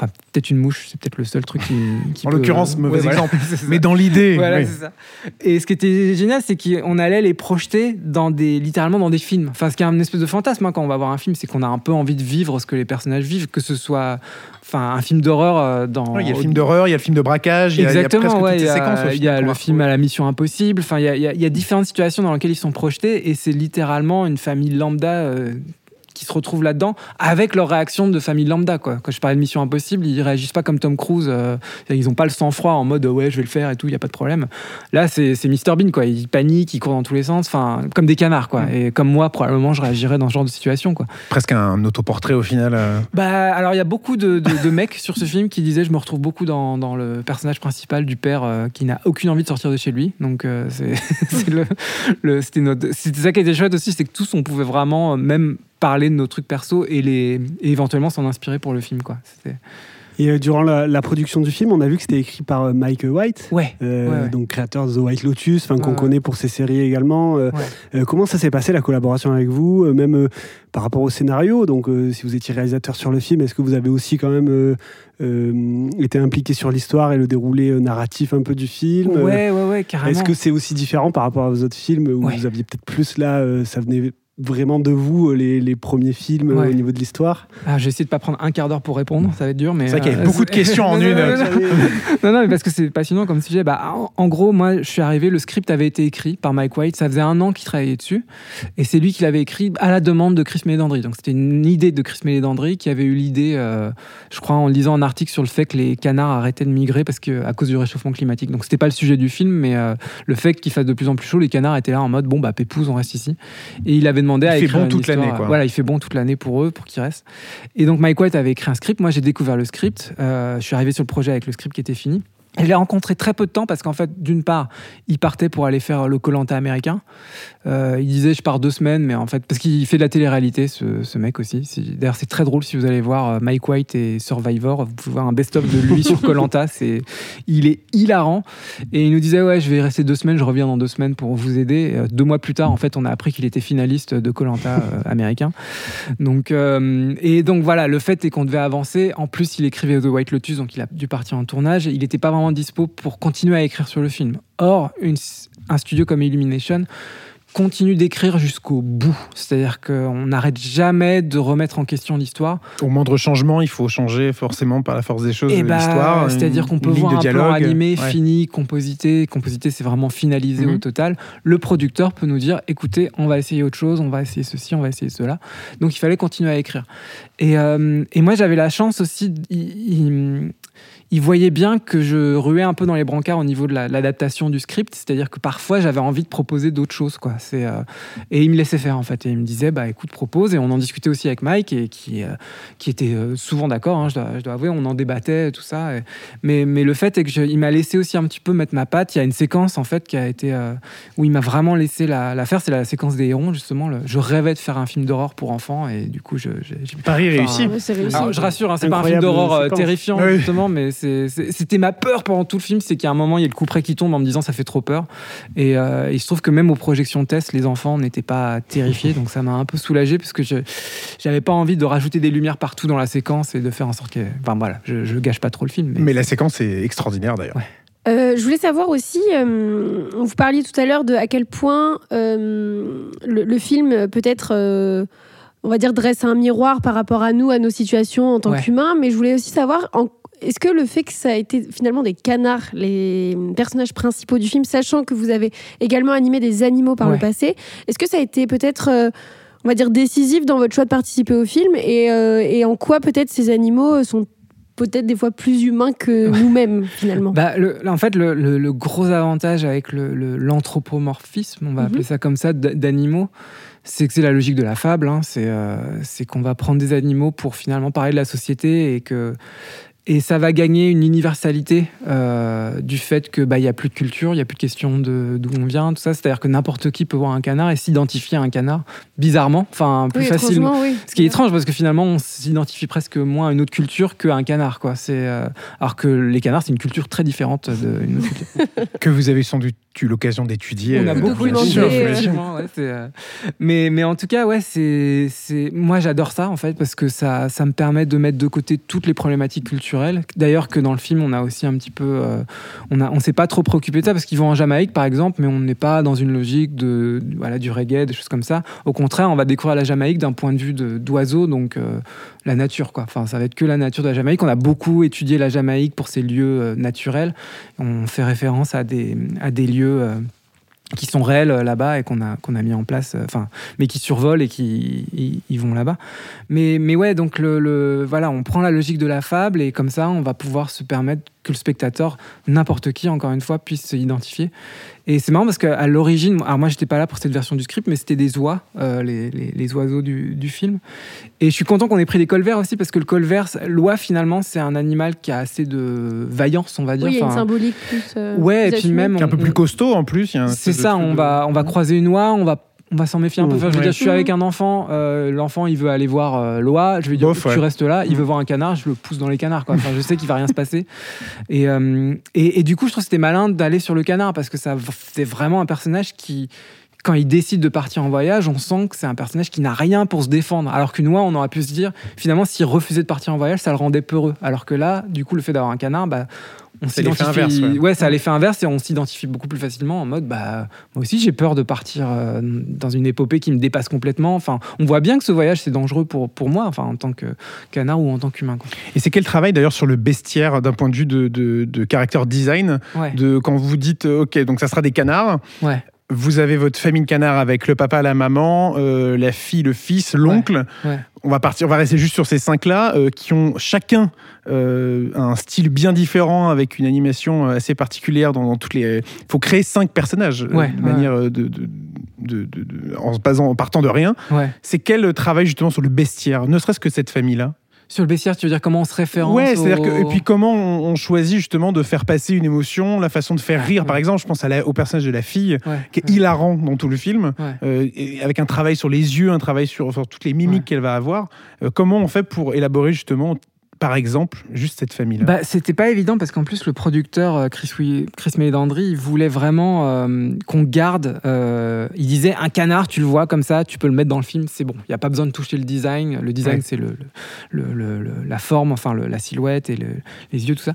Enfin, peut-être une mouche, c'est peut-être le seul truc qui. qui En peut- l'occurrence, mauvais Ouais, voilà. exemple. Mais dans l'idée. Voilà, oui. c'est ça. Et ce qui était génial, c'est qu'on allait les projeter dans des, littéralement dans des films. Enfin, ce qui est un espèce de fantasme hein, quand on va voir un film, c'est qu'on a un peu envie de vivre ce que les personnages vivent, que ce soit, enfin, un film d'horreur euh, dans. Il y a le film d'horreur, il y a le film de braquage, Exactement, il y a, le film à la mission impossible. Enfin, y a- il y a différentes situations dans lesquelles ils sont projetés et c'est littéralement une famille lambda euh, qui se retrouve là-dedans avec leur réaction de famille lambda. Quoi. Quand je parlais de mission impossible, ils réagissent pas comme Tom Cruise. euh, ils n'ont pas le sang-froid en mode ouais, je vais le faire et tout, il y a pas de problème. Là, c'est Mr Bean, quoi. Il panique, il court dans tous les sens, enfin, comme des canards, quoi. Mm. Et comme moi, probablement, je réagirais dans ce genre de situation, quoi. Presque un autoportrait au final. euh. Bah, alors il y a beaucoup de, de- de mecs sur ce film qui disaient je me retrouve beaucoup dans, dans le personnage principal du père euh, qui n'a aucune envie de sortir de chez lui. Donc c'est c'est le, le- c'était ça qui était chouette aussi, c'est que tous on pouvait vraiment même parler de nos trucs perso et les et éventuellement s'en inspirer pour le film quoi. C'était Et euh, durant la, la production du film, on a vu que c'était écrit par euh, Mike White. ouais. euh, Ouais, ouais. donc créateur de The White Lotus, qu'on connaît pour ses séries également. Comment ça s'est passé la collaboration avec vous, même par rapport au scénario? Donc, si vous étiez réalisateur sur le film, est-ce que vous avez aussi quand même été impliqué sur l'histoire et le déroulé narratif un peu du film? Ouais ouais ouais carrément. Est-ce que c'est aussi différent par rapport à vos autres films où vous aviez peut-être plus là, ça venait vraiment de vous, euh, les, les premiers films euh, Ouais. au niveau de l'histoire Ah, je vais essayer de pas prendre un quart d'heure pour répondre, ça va être dur mais C'est vrai qu'il y avait euh, beaucoup de questions en une. non, non, non. Non, non, mais parce que c'est passionnant comme sujet. Bah, en, en gros, moi, je suis arrivé, le script avait été écrit par Mike White. Ça faisait un an qu'il travaillait dessus. Et c'est lui qui l'avait écrit à la demande de Chris Mélédandry. Donc, c'était une idée de Chris Mélédandry qui avait eu l'idée, euh, je crois, en lisant un article sur le fait que les canards arrêtaient de migrer parce que, à cause du réchauffement climatique. Donc, c'était pas le sujet du film, mais euh, le fait qu'il fasse de plus en plus chaud, les canards étaient là en mode bon, bah, pépouze, on reste ici. Et il avait demandé Il à fait bon une toute l'année. Voilà, il fait bon toute l'année pour eux, pour qu'ils restent. Et donc Mike White avait écrit un script. Moi, j'ai découvert le script. Euh, je suis arrivé sur le projet avec le script qui était fini. Je l'ai rencontré très peu de temps parce qu'en fait, d'une part, il partait pour aller faire le Colanta américain. Euh, il disait je pars deux semaines, mais en fait, parce qu'il fait de la télé-réalité, ce, mec aussi. D'ailleurs, c'est très drôle si vous allez voir euh, Mike White et Survivor. Vous pouvez voir un best-of de lui sur Colanta. C'est, il est hilarant. Et il nous disait ouais, je vais rester deux semaines, je reviens dans deux semaines pour vous aider. Euh, deux mois plus tard, en fait, on a appris qu'il était finaliste de Colanta américain. Donc, et donc voilà, le fait est qu'on devait avancer. En plus, il écrivait The White Lotus, donc il a dû partir en tournage. Il n'était pas vraiment dispo pour continuer à écrire sur le film. Or, une- un studio comme Illumination continue d'écrire jusqu'au bout. C'est-à-dire qu'on n'arrête jamais de remettre en question l'histoire. Au moindre changement, il faut changer forcément par la force des choses Et bah, l'histoire. c'est-à-dire qu'on peut voir un plan animé Ouais. fini, composité. Composité, c'est vraiment finalisé Mhm. au total. Le producteur peut nous dire écoutez, on va essayer autre chose, on va essayer ceci, on va essayer cela. Donc il fallait continuer à écrire. Et, euh, et moi, j'avais la chance aussi. d- Il, il- il voyait bien que je ruais un peu dans les brancards au niveau de la- l'adaptation du script, c'est-à-dire que parfois j'avais envie de proposer d'autres choses, quoi. C'est euh, et il me laissait faire en fait, et il me disait bah écoute propose, et on en discutait aussi avec Mike et qui euh, qui était euh, souvent d'accord, hein, je, dois, je dois avouer, on en débattait tout ça, et- mais mais le fait est que je- il m'a laissé aussi un petit peu mettre ma patte. Il y a une séquence en fait qui a été euh, où il m'a vraiment laissé la, la faire, c'est la séquence des hérons justement. le- je rêvais de faire un film d'horreur pour enfants et du coup je, j'ai- Paris Enfin, réussi. Alors, je rassure, hein, c'est pas un film d'horreur terrifiant, Oui. justement, mais c'était ma peur pendant tout le film, c'est qu'à un moment, il y a le coup près qui tombe en me disant ça fait trop peur. Et euh, il se trouve que même aux projections test, les enfants n'étaient pas terrifiés, donc ça m'a un peu soulagé, parce que je j'avais pas envie de rajouter des lumières partout dans la séquence et de faire en sorte que. Enfin voilà, je, je gâche pas trop le film. Mais, Mais la séquence est extraordinaire d'ailleurs. Ouais. Euh, je voulais savoir aussi, euh, vous parliez tout à l'heure de à quel point euh, le, le film euh, peut-être, euh, on va dire, dresse un miroir par rapport à nous, à nos situations en tant Ouais. qu'humains, mais je voulais aussi savoir, en- est-ce que le fait que ça a été finalement des canards, les personnages principaux du film, sachant que vous avez également animé des animaux par le passé, est-ce que ça a été peut-être... euh, on va dire décisif dans votre choix de participer au film et, euh, et en quoi peut-être ces animaux sont peut-être des fois plus humains que nous-mêmes finalement? Bah, le- en fait, le, le- le gros avantage avec l'anthropomorphisme, on va Mhm. appeler ça comme ça, d'animaux, c'est que c'est la logique de la fable. hein. C'est euh, c'est qu'on va prendre des animaux pour finalement parler de la société et que et ça va gagner une universalité euh, du fait que bah il y a plus de culture, il y a plus de question de d'où on vient, tout ça. C'est-à-dire que n'importe qui peut voir un canard et s'identifier à un canard bizarrement, enfin plus Oui, facilement. étrangement, oui. Ce qui est étrange parce que finalement on s'identifie presque moins à une autre culture qu'à un canard, quoi. C'est euh, alors que les canards c'est une culture très différente d'une autre culture. Que vous avez sans doute eu l'occasion d'étudier. On a euh, beaucoup ouais, euh, mais, mais en tout cas, ouais, c'est, c'est, moi j'adore ça en fait parce que ça, ça me permet de mettre de côté toutes les problématiques culturelles. D'ailleurs, que dans le film, on a aussi un petit peu, euh, on s'est pas trop préoccupé de ça parce qu'ils vont en Jamaïque par exemple, mais on n'est pas dans une logique de, voilà, du reggae, des choses comme ça. Au contraire, on va découvrir la Jamaïque d'un point de vue d'oiseau, donc euh, la nature, quoi. Enfin, ça va être que la nature de la Jamaïque. On a beaucoup étudié la Jamaïque pour ses lieux euh, naturels. On fait référence à des, à des lieux. Qui sont réels euh, là-bas et qu'on a, qu'on a mis en place, euh, enfin, mais qui survolent et qui ils vont là-bas. Mais, mais ouais, donc le, le- voilà, on prend la logique de la fable et comme ça, on va pouvoir se permettre que le spectateur, n'importe qui, encore une fois, puisse se identifier. Et c'est marrant parce qu'à l'origine, alors moi, j'étais pas là pour cette version du script, mais c'était des oies, euh, les, les- les oiseaux du, du film. Et je suis content qu'on ait pris des colverts aussi parce que le colvert, l'oie finalement, c'est un animal qui a assez de vaillance, on va dire. Oui, il y a une Enfin, symbolique plus. euh, Ouais, et puis assumée. même Qui est un peu on- plus costaud en plus. c'est ça, on de- va, on va croiser une oie, on va, on va s'en méfier un peu. Enfin, je veux ouais. dire, je suis avec un enfant, euh, l'enfant il veut aller voir euh, l'oie, je vais dire Bof, tu ouais. restes là, il veut voir un canard, je le pousse dans les canards. Quoi. Enfin, je sais qu'il va rien se passer. Et, euh, et, et du coup, je trouve que c'était malin d'aller sur le canard parce que ça, c'est vraiment un personnage qui. Quand il décide de partir en voyage, on sent que c'est un personnage qui n'a rien pour se défendre. Alors qu'une oie, on aurait pu se dire, finalement, s'il refusait de partir en voyage, ça le rendait peureux. Alors que là, du coup, le fait d'avoir un canard, bah, on s'identifie. inverse, ouais. ça a l'effet inverse et on s'identifie beaucoup plus facilement en mode, bah, moi aussi, j'ai peur de partir euh, dans une épopée qui me dépasse complètement. Enfin, on voit bien que ce voyage, c'est dangereux pour, pour moi, enfin, en tant que canard ou en tant qu'humain. quoi. Et c'est quel travail d'ailleurs sur le bestiaire d'un point de vue de, de, de character design Ouais, de quand vous dites ok donc ça sera des canards ouais, vous avez votre famille de canards avec le papa la maman euh, la fille le fils l'oncle. Ouais. on va partir on va rester juste sur ces cinq là qui ont chacun euh, un style bien différent avec une animation euh, assez particulière dans, dans toutes les il faut créer cinq personnages euh, Ouais, de manière euh, de, de- de- en se basant en partant de rien. C'est quel travail justement sur le bestiaire? Ne serait-ce que cette famille là Sur le bestiaire, tu veux dire comment on se référence Ouais, c'est-à-dire que et puis comment on, on choisit justement de faire passer une émotion, la façon de faire rire. Par exemple, je pense à la- au personnage de la fille Ouais, qui est hilarant dans tout le film, euh, avec un travail sur les yeux, un travail sur, sur toutes les mimiques qu'elle va avoir. Euh, comment on fait pour élaborer justement, par exemple, juste cette famille-là Bah, c'était pas évident parce qu'en plus le producteur euh, Chris, Wi- Chris voulait vraiment euh, qu'on garde. euh, il disait un canard, tu le vois comme ça, tu peux le mettre dans le film, c'est bon. Il y a pas besoin de toucher le design. Le design Ouais. c'est le, le- le- le- la forme, enfin la silhouette et le- les yeux, tout ça.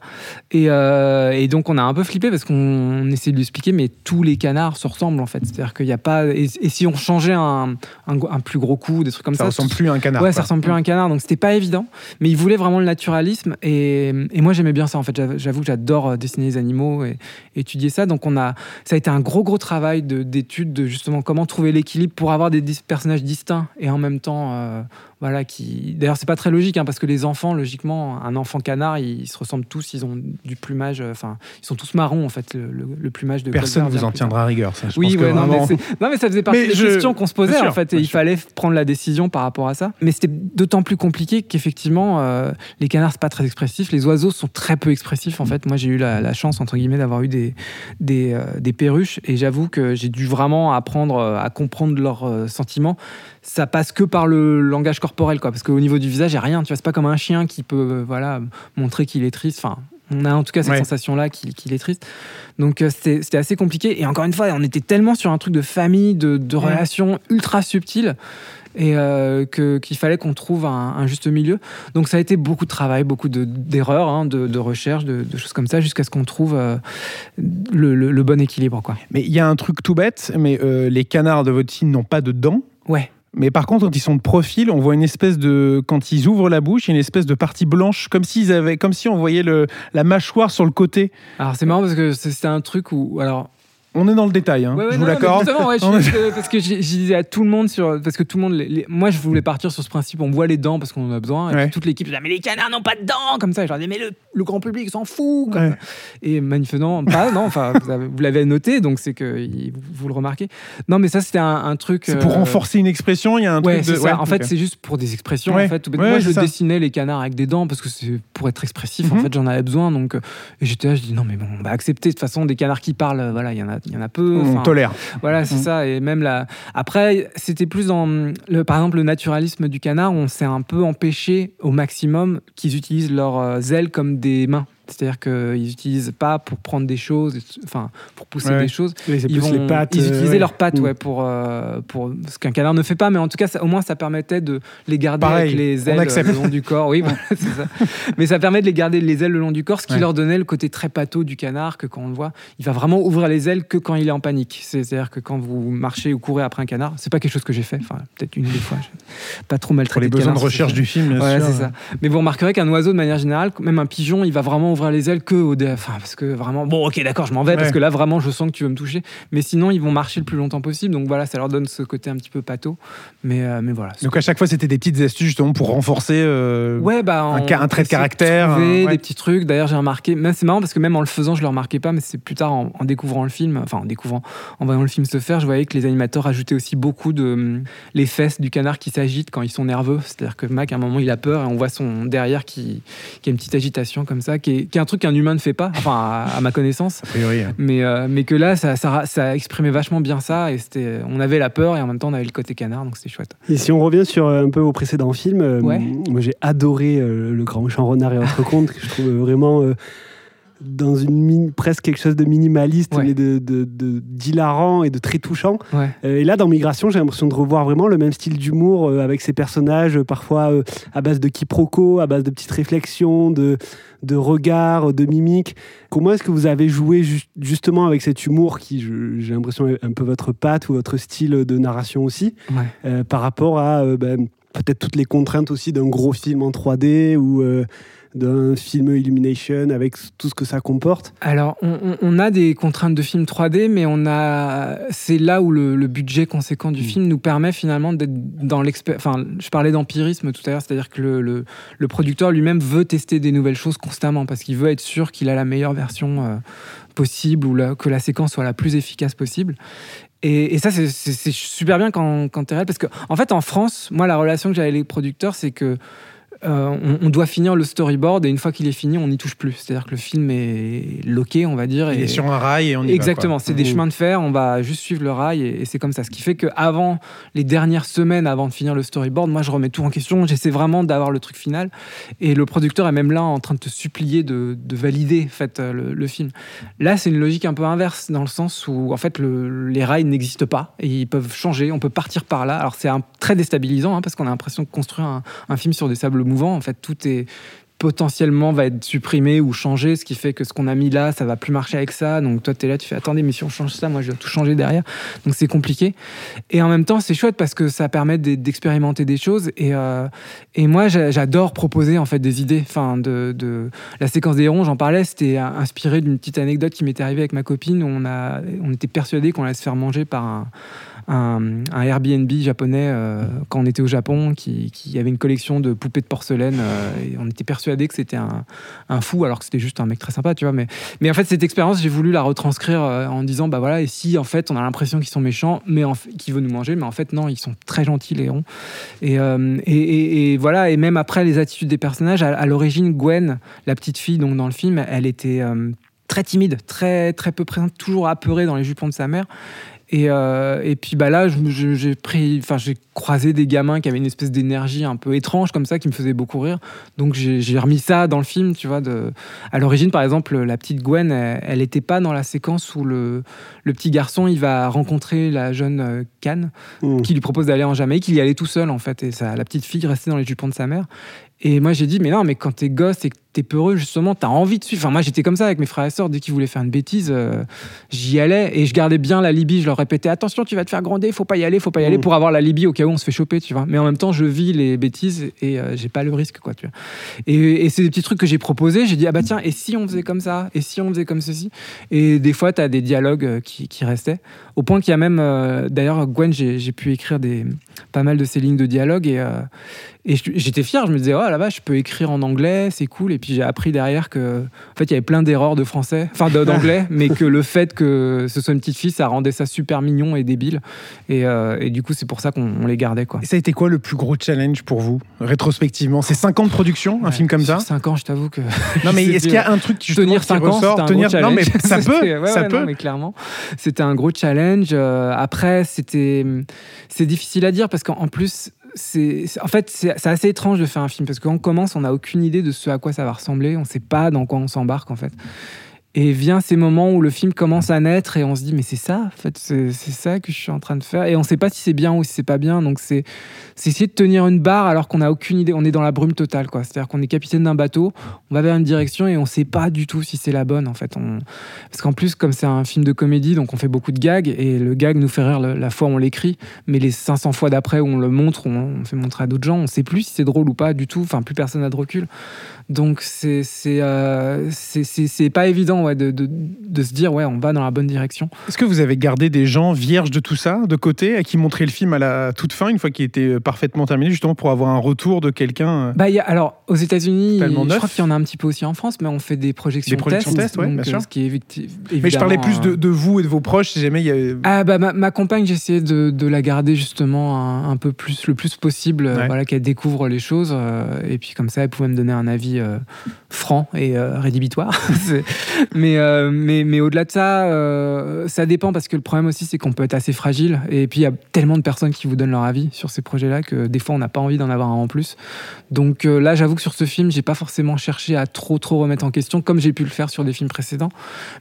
Et, euh, et donc on a un peu flippé parce qu'on on essaie de lui expliquer, mais tous les canards se ressemblent en fait. C'est-à-dire qu'il n'y a pas. Et, et si on changeait un, un, un plus gros coup, des trucs comme ça ça, ressemble plus à un canard. Ouais, quoi. ça ressemble plus à un canard, donc c'était pas évident. Mais il voulait vraiment le naturalisme, et, moi j'aimais bien ça. En fait, J'avoue- que j'adore euh, dessiner les animaux et, étudier ça. Donc on a, ça a été un gros gros travail de- d'étude de, justement comment trouver l'équilibre pour avoir des personnages distincts et en même temps, euh, voilà, qui. D'ailleurs, c'est pas très logique hein, parce que les enfants, logiquement, un enfant canard, ils, ils se ressemblent tous, ils ont du plumage, euh, enfin, ils sont tous marrons en fait. Le, le- le plumage de Personne Colbert vous en tiendra rigueur. Ça, je Oui, pense que ouais, non, mais vraiment- c'est- non, mais ça faisait partie Mais des je- questions qu'on se posait sûr, en fait, et il sûr. fallait prendre la décision par rapport à ça. Mais c'était d'autant plus compliqué qu'effectivement, euh, les canards c'est pas très expressif, les oiseaux sont très peu expressifs en fait. Moi, j'ai eu la, la chance entre guillemets d'avoir eu des des, euh, des perruches, et j'avoue que j'ai dû vraiment apprendre à comprendre leurs sentiments. Ça passe que par le langage corporel, quoi, parce qu'au niveau du visage, il y a rien. Tu vois, c'est pas comme un chien qui peut, euh, voilà, montrer qu'il est triste. Enfin. On a en tout cas cette Ouais. sensation-là qu'il est triste. Donc euh, c'était assez compliqué. Et encore une fois, on était tellement sur un truc de famille, de, de Ouais. relations ultra subtiles, et euh, qu'il fallait qu'on trouve un, un juste milieu. Donc ça a été beaucoup de travail, beaucoup de- d'erreurs, hein, de, de recherches, de, de choses comme ça, jusqu'à ce qu'on trouve euh, le, le- le bon équilibre. Quoi. Mais il y a un truc tout bête, mais euh, les canards de votre film n'ont pas de dents. Ouais. Mais par contre, quand ils sont de profil, on voit une espèce de, quand ils ouvrent la bouche, il y a une espèce de partie blanche, comme avaient, comme si on voyait la mâchoire sur le côté. Alors c'est marrant parce que c'est- un truc où, alors On est dans le détail, hein. Ouais, ouais, je non, vous l'accorde. ouais, parce que j'ai- je disais à tout le monde sur parce que tout le monde les- les- moi je voulais partir sur ce principe on voit les dents parce qu'on en a besoin et puis toute l'équipe disait mais les canards n'ont pas de dents comme ça je leur dis mais le, le grand public s'en fout comme et manifestement pas non enfin vous, avez- vous l'avez noté donc c'est que vous le remarquez non mais ça c'était un, un truc C'est pour euh, renforcer une expression, il y a un truc de. c'est ça. en fait, c'est juste pour des expressions. En fait, moi, je ça. dessinais les canards avec des dents parce que c'est pour être expressif. En Mhm. fait, j'en avais besoin. Donc, euh, et j'étais là, je dis non, mais bon, on va accepter. De toute façon, des canards qui parlent, euh, voilà, il y en a, il y en a peu. On tolère. voilà, c'est Mhm. ça. Et même là, après, c'était plus dans le, par exemple, le naturalisme du canard. On s'est un peu empêché au maximum qu'ils utilisent leurs euh, ailes comme des mains. C'est-à-dire qu'ils n'utilisent pas pour prendre des choses, enfin pour pousser Ouais. des choses. Ils, vont- les pattes. ils euh, utilisaient ouais. leurs pattes, Mm. ouais, pour, euh, pour ce qu'un canard ne fait pas, mais en tout cas, ça- au moins, ça permettait de les garder Pareil, avec les ailes le long du corps. Oui, voilà, c'est ça. Mais ça permet de les garder les ailes le long du corps, ce qui leur donnait le côté très pâteau du canard, que quand on le voit, il va vraiment ouvrir les ailes que quand il est en panique. C'est- C'est-à-dire que quand vous marchez ou courez après un canard, c'est pas quelque chose que j'ai fait, enfin, peut-être une ou deux fois, pas trop Pour maltraité les de besoins de recherche du film, bien sûr. ça. Mais vous remarquerez qu'un oiseau, de manière générale, même un pigeon, il va vraiment ouvrir les ailes que au enfin, parce que vraiment, bon, ok, d'accord, je m'en vais, parce que là, vraiment, je sens que tu veux me toucher. Mais sinon, ils vont marcher le plus longtemps possible. Donc voilà, ça leur donne ce côté un petit peu pâteau. Mais, euh, mais voilà. Donc à chaque fois, c'était des petites astuces justement pour renforcer. euh, Ouais, bah, un trait de caractère, trouver ouais. Des petits trucs. D'ailleurs, j'ai remarqué, c'est marrant parce que même en le faisant, je le remarquais pas, mais c'est plus tard en, en découvrant le film, enfin en découvrant, en voyant le film se faire, je voyais que les animateurs ajoutaient aussi beaucoup de hum, les fesses du canard qui s'agitent quand ils sont nerveux. C'est-à-dire que Mac, à un moment, il a peur et on voit son derrière qui, qui a une petite agitation comme ça, qui est, qui est un truc qu'un humain ne fait pas, enfin à, à ma connaissance. a priori, hein. Mais, euh, mais que là, ça, ça, ça exprimait vachement bien ça et c'était, on avait la peur et en même temps, on avait le côté canard, donc c'était chouette. Et si on revient sur euh, un peu au précédent film, euh, Ouais. moi j'ai adoré Le Grand Champ Renard et autres contes, que je trouve vraiment dans une mine- presque quelque chose de minimaliste, Ouais. mais de, d'hilarant et de très touchant. Ouais. Euh, et là, dans Migration, j'ai l'impression de revoir vraiment le même style d'humour euh, avec ces personnages, euh, parfois à base de quiproquos, à base de petites réflexions, de, de regards, de mimiques. Comment est-ce que vous avez joué ju- justement avec cet humour qui, j'ai l'impression, est un peu votre patte ou votre style de narration aussi Ouais. par rapport à ben, peut-être toutes les contraintes aussi d'un gros film en 3D ou d'un film Illumination avec tout ce que ça comporte. Alors, on, a des contraintes de film 3D, mais on a, c'est là où le, le budget conséquent du Mm. film nous permet finalement d'être dans l'expert. Enfin, je parlais d'empirisme tout à l'heure, c'est-à-dire que le, le- le producteur lui-même veut tester des nouvelles choses constamment parce qu'il veut être sûr qu'il a la meilleure version euh, possible ou la- que la séquence soit la plus efficace possible. Et, et ça, c'est- super bien quand, quand t'es réel, parce que en fait, en France, moi, la relation que j'ai avec les producteurs, c'est que euh, on, on doit finir le storyboard et une fois qu'il est fini, on n'y touche plus. C'est-à-dire que le film est loqué, on va dire. Il et- est sur un rail et on y va, Exactement, c'est des Mmh. chemins de fer, on va juste suivre le rail et, et c'est comme ça. Ce qui fait que avant les dernières semaines, avant de finir le storyboard, moi je remets tout en question, j'essaie vraiment d'avoir le truc final. Et le producteur est même là en train de te supplier de, de valider en fait, euh, le, le film. Là, c'est une logique un peu inverse dans le sens où en fait le- les rails n'existent pas et ils peuvent changer, on peut partir par là. Alors c'est un- très déstabilisant hein, parce qu'on a l'impression de construire un, un film sur des sables mouvants. En fait, tout est potentiellement va être supprimé ou changé, ce qui fait que ce qu'on a mis là, ça va plus marcher avec ça. Donc toi, tu es là, tu fais attendez, mais si on change ça, moi je dois tout changer derrière. Donc c'est compliqué. Et en même temps, c'est chouette parce que ça permet d'e- d'expérimenter des choses. Et, euh, et moi, j'a- j'adore proposer en fait des idées. Enfin, de, la séquence des hérons, j'en parlais, c'était inspiré d'une petite anecdote qui m'était arrivée avec ma copine on, a, on était persuadé qu'on allait se faire manger par un, un, Airbnb japonais euh, quand on était au Japon qui, qui avait une collection de poupées de porcelaine euh, et on était persuadé que c'était un, un fou alors que c'était juste un mec très sympa tu vois. Mais, mais en fait cette expérience j'ai voulu la retranscrire euh, en disant bah voilà et si en fait on a l'impression qu'ils sont méchants mais en fait, qu'ils veulent nous manger mais en fait non ils sont très gentils hérons et, et, voilà et même après les attitudes des personnages à, l'origine Gwen la petite fille donc dans le film elle était très timide très très peu présente toujours apeurée dans les jupons de sa mère et, euh, et puis bah là, j'ai pris, enfin j'ai croisé des gamins qui avaient une espèce d'énergie un peu étrange comme ça, qui me faisait beaucoup rire. Donc j'ai remis ça dans le film, tu vois. De... À l'origine, par exemple, la petite Gwen, elle n'était pas dans la séquence où le, le petit garçon il va rencontrer la jeune euh, Cannes Mmh. qui lui propose d'aller en Jamaïque. Il y allait tout seul en fait, et ça, la petite fille restait dans les jupons de sa mère. Et moi, j'ai dit, mais non, mais quand t'es gosse et que t'es peureux, justement, t'as envie de suivre. Enfin, moi, j'étais comme ça avec mes frères et sœurs. Dès qu'ils voulaient faire une bêtise, euh, j'y allais et je gardais bien la Libye. Je leur répétais, attention, tu vas te faire gronder, faut pas y aller, faut pas y aller pour avoir la Libye au cas où on se fait choper, tu vois. Mais en même temps, je vis les bêtises et euh, j'ai pas le risque, quoi, tu vois. Et, et c'est des petits trucs que j'ai proposés. J'ai dit, ah bah tiens, et si on faisait comme ça? Et si on faisait comme ceci? Et des fois, t'as des dialogues euh, qui, qui restaient. Au point qu'il y a même, euh, d'ailleurs, Gwen, j'ai pu écrire des, pas mal de ces lignes de dialogue et, et j'étais fier. Je me disais, oh là-bas, je peux écrire en anglais, c'est cool. Et puis j'ai appris derrière que, en fait, il y avait plein d'erreurs de français, enfin d'anglais, mais que le fait que ce soit une petite fille, ça rendait ça super mignon et débile. Et, euh, et du coup, c'est pour ça qu'on on les gardait, quoi. Et ça a été quoi le plus gros challenge pour vous, rétrospectivement? C'est 5 ans de production, un Ouais, film comme ça? cinq ans, je t'avoue que. Non, mais est-ce qu'il y a un truc qui, tenir qui 5 ans, un tenir... gros Non, mais challenge. ça peut, ouais, ça ouais, peut. non, mais clairement, c'était un gros challenge. Euh, après, c'était, c'est difficile à dire parce qu'en en plus, c'est, en fait, c'est assez étrange de faire un film parce qu'on commence, on n'a aucune idée de ce à quoi ça va ressembler, on ne sait pas dans quoi on s'embarque en fait. Et vient ces moments où le film commence à naître et on se dit mais c'est ça, en fait, c'est ça que je suis en train de faire et on ne sait pas si c'est bien ou si c'est pas bien. Donc c'est essayer de tenir une barre alors qu'on n'a aucune idée, on est dans la brume totale quoi. C'est-à-dire qu'on est capitaine d'un bateau, on va vers une direction et on sait pas du tout si c'est la bonne en fait. Parce qu'en plus, comme c'est un film de comédie, donc on fait beaucoup de gags et le gag nous fait rire la fois où on l'écrit, mais les 500 fois d'après où on le montre, on, on fait montrer à d'autres gens, on sait plus si c'est drôle ou pas du tout. Enfin, plus personne n'a de recul. Donc c'est c'est euh, pas évident ouais, de, de, de se dire ouais, on va dans la bonne direction. Est-ce que vous avez gardé des gens vierges de tout ça, de côté, à qui montrer le film à la toute fin, une fois qu'il était parfaitement terminé, justement pour avoir un retour de quelqu'un euh, Bah, il y a- alors, aux États-Unis, je crois qu'il y en a un petit peu aussi en France, mais on fait des projections Des projections tests, tests, ouais, donc, bien euh, sûr. Ce qui est évicti- Mais je parlais plus de, euh, de vous et de vos proches, si jamais il y a... Ah bah ma, ma compagne essayé de, de la garder justement un, un peu plus le plus possible euh, Ouais. voilà qu'elle découvre les choses euh, et puis comme ça elle pouvait me donner un avis euh, franc et euh, rédhibitoire. Mais, euh, mais mais au-delà de ça ça dépend parce que le problème aussi c'est qu'on peut être assez fragile. Et puis il y a tellement de personnes qui vous donnent leur avis sur ces projets là que des fois on n'a pas envie d'en avoir un en plus. Donc là j'avoue que sur ce film j'ai pas forcément cherché à trop trop remettre en question comme j'ai pu le faire sur des films précédents.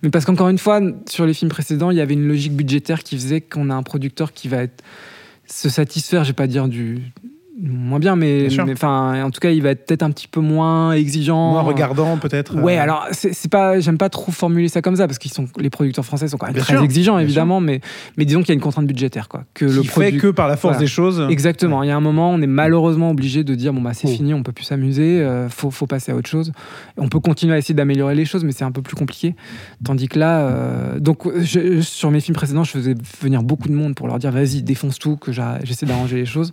Mais parce qu'encore une fois, sur les films précédents, il y avait une logique budgétaire qui faisait qu'on a un producteur qui va se satisfaire, je vais pas dire du moins bien, mais enfin, en tout cas, il va être peut-être un petit peu moins exigeant. Moins regardant, peut-être Ouais, euh, alors c'est pas, j'aime pas trop formuler ça comme ça parce qu'ils sont, les producteurs français sont quand même Bien très sûr, exigeants évidemment, mais mais disons qu'il y a une contrainte budgétaire quoi, que qui le fait que par la force Voilà. des choses. Exactement. Il y a un moment, on est malheureusement obligé de dire bon bah c'est Mm. fini, on peut plus s'amuser, euh, faut, faut passer à autre chose. On peut continuer à essayer d'améliorer les choses, mais c'est un peu plus compliqué. Tandis que là, euh, donc je- sur mes films précédents, je faisais venir beaucoup de monde pour leur dire vas-y défonce tout, que j'essaie d'arranger les choses.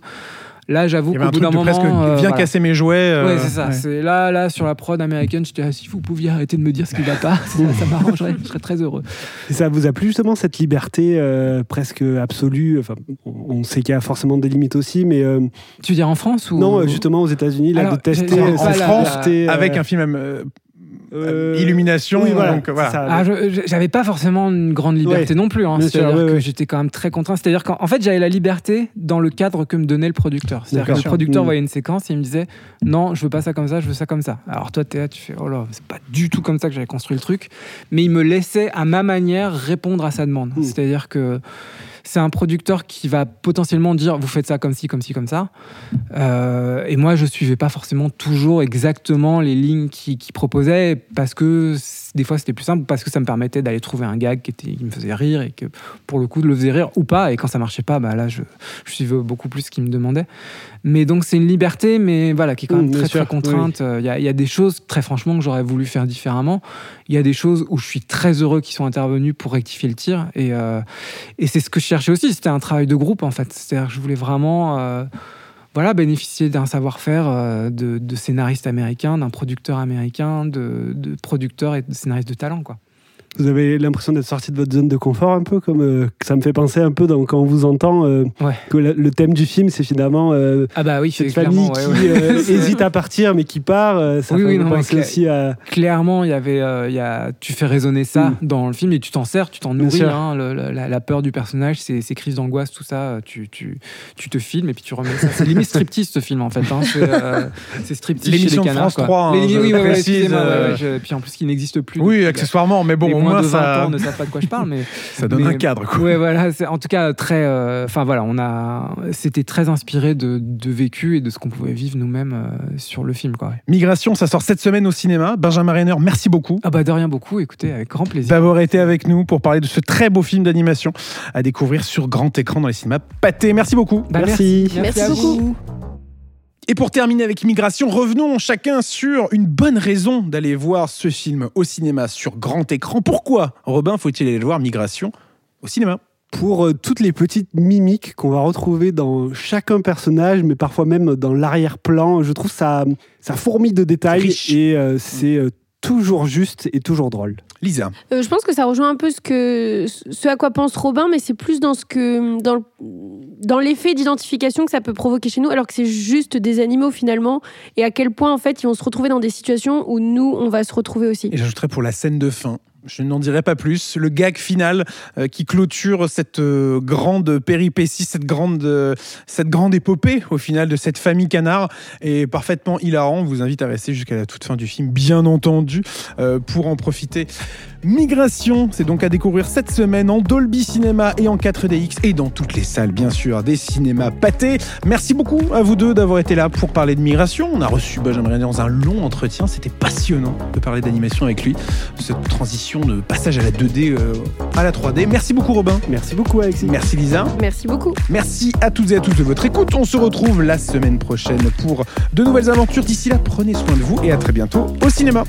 Là, j'avoue qu'au un bout d'un moment, presque euh, viens voilà. casser mes jouets. euh, Ouais, c'est ça. ouais. C'est là, là, sur la prod américaine, j'étais ah, si vous pouviez arrêter de me dire ce qui va pas, ça, ça m'arrangerait, je serais très heureux. Et ça vous a plu justement cette liberté euh, presque absolue Enfin, on sait qu'il y a forcément des limites aussi, mais euh, Tu veux dire en France ou non, justement aux États-Unis, là, Alors, de tester sa pas la- Avec un film euh, Illumination, oui, voilà, donc voilà. ça. Ah, je- j'avais pas forcément une grande liberté Ouais. non plus. hein. C'est-à-dire ouais, que ouais. j'étais quand même très contraint. C'est-à-dire qu'en en fait, j'avais la liberté dans le cadre que me donnait le producteur. C'est-à-dire que le producteur Mm. voyait une séquence et il me disait non, je veux pas ça comme ça, je veux ça comme ça. Alors toi, t'es là, tu fais oh là, c'est pas du tout comme ça que j'avais construit le truc. Mais il me laissait à ma manière répondre à sa demande. Mm. C'est-à-dire que c'est un producteur qui va potentiellement dire vous faites ça comme ci, comme ci, comme ça. Euh, et moi, je suivais pas forcément toujours exactement les lignes qu'il qu'il proposait parce que des fois c'était plus simple, parce que ça me permettait d'aller trouver un gag qui, était, qui me faisait rire et que pour le coup, de le faisait rire ou pas. Et quand ça marchait pas, bah là, je, je suivais beaucoup plus ce qu'il me demandait. Mais donc, c'est une liberté, mais voilà, qui est quand même Mm, très, sûr, très contrainte. Euh, Il y, a, il y a des choses, très franchement, que j'aurais voulu faire différemment. Il y a des choses où je suis très heureux qu'ils soient intervenus pour rectifier le tir. Et, euh, et c'est ce que je cherchais aussi. C'était un travail de groupe, en fait. C'est-à-dire que je voulais vraiment. euh, voilà, bénéficier d'un savoir-faire euh, de, de scénaristes américains, d'un producteur américain, de, de producteurs et de scénaristes de talent, quoi. Vous avez l'impression d'être sorti de votre zone de confort un peu, comme euh, ça me fait penser un peu dans- quand on vous entend euh, Ouais. que le, le thème du film, c'est finalement euh, Ah bah oui, cette c'est famille qui ouais, ouais. euh, hésite à partir mais qui part. euh, ça Oui, fait oui, non, penser aussi à. Clairement, il y avait, euh, il y a, tu fais résonner ça Mm. dans le film et tu t'en sers, tu t'en nourris. hein, le- la, la peur du personnage, ces, ces crises d'angoisse, tout ça, tu, tu, tu te filmes et puis tu remets ça. C'est limite striptease ce film en fait. hein, c'est euh, c'est striptease L'émission. France quoi. 3, hein, Les- je oui, précise, excusez-moi, ouais, ouais, je- puis en plus qui n'existe plus. Oui, accessoirement, mais bon, au moins moins de 20 ça, ans ne savent pas de quoi je parle, mais ça donne mais- un cadre. Quoi. ouais, voilà. c'est En tout cas, très. euh, Enfin voilà, on a. C'était très inspiré de, de vécu et de ce qu'on pouvait vivre nous-mêmes euh, sur le film, quoi. ouais. Migration, ça sort cette semaine au cinéma. Benjamin Renner, merci beaucoup. Ah bah de rien beaucoup. Écoutez, avec grand plaisir. d'avoir été avec nous pour parler de ce très beau film d'animation à découvrir sur grand écran dans les cinémas Pâté. Merci beaucoup. Bah, Merci. Merci à beaucoup. Et pour terminer avec Migration, revenons chacun sur une bonne raison d'aller voir ce film au cinéma sur grand écran. Pourquoi, Robin, faut-il aller le voir Migration au cinéma? Pour euh, toutes les petites mimiques qu'on va retrouver dans chacun personnage, mais parfois même dans l'arrière-plan. Je trouve ça, ça fourmille de détails Riche. et euh, c'est euh, toujours juste et toujours drôle. Lisa, Euh, je pense que ça rejoint un peu ce que ce à quoi pense Robin, mais c'est plus dans ce que dans le- dans l'effet d'identification que ça peut provoquer chez nous, alors que c'est juste des animaux finalement, et à quel point en fait ils vont se retrouver dans des situations où nous on va se retrouver aussi. et j'ajouterai pour la scène de fin. Je n'en dirai pas plus. Le gag final euh, qui clôture cette euh, grande péripétie, cette grande, euh, cette grande épopée au final de cette famille canard est parfaitement hilarant. On vous invite à rester jusqu'à la toute fin du film, bien entendu, pour en profiter. Migration, c'est donc à découvrir cette semaine en Dolby Cinéma et en 4DX et dans toutes les salles, bien sûr, des cinémas pâtés. Merci beaucoup à vous deux d'avoir été là pour parler de migration. On a reçu Benjamin dans un long entretien. C'était passionnant de parler d'animation avec lui, de cette transition de passage à la 2D euh, à la 3D. Merci beaucoup, Robin. Merci beaucoup, Alexis. Merci, Lisa. Merci beaucoup. Merci à toutes et à tous de votre écoute. On se retrouve la semaine prochaine pour de nouvelles aventures. D'ici là, prenez soin de vous et à très bientôt au cinéma.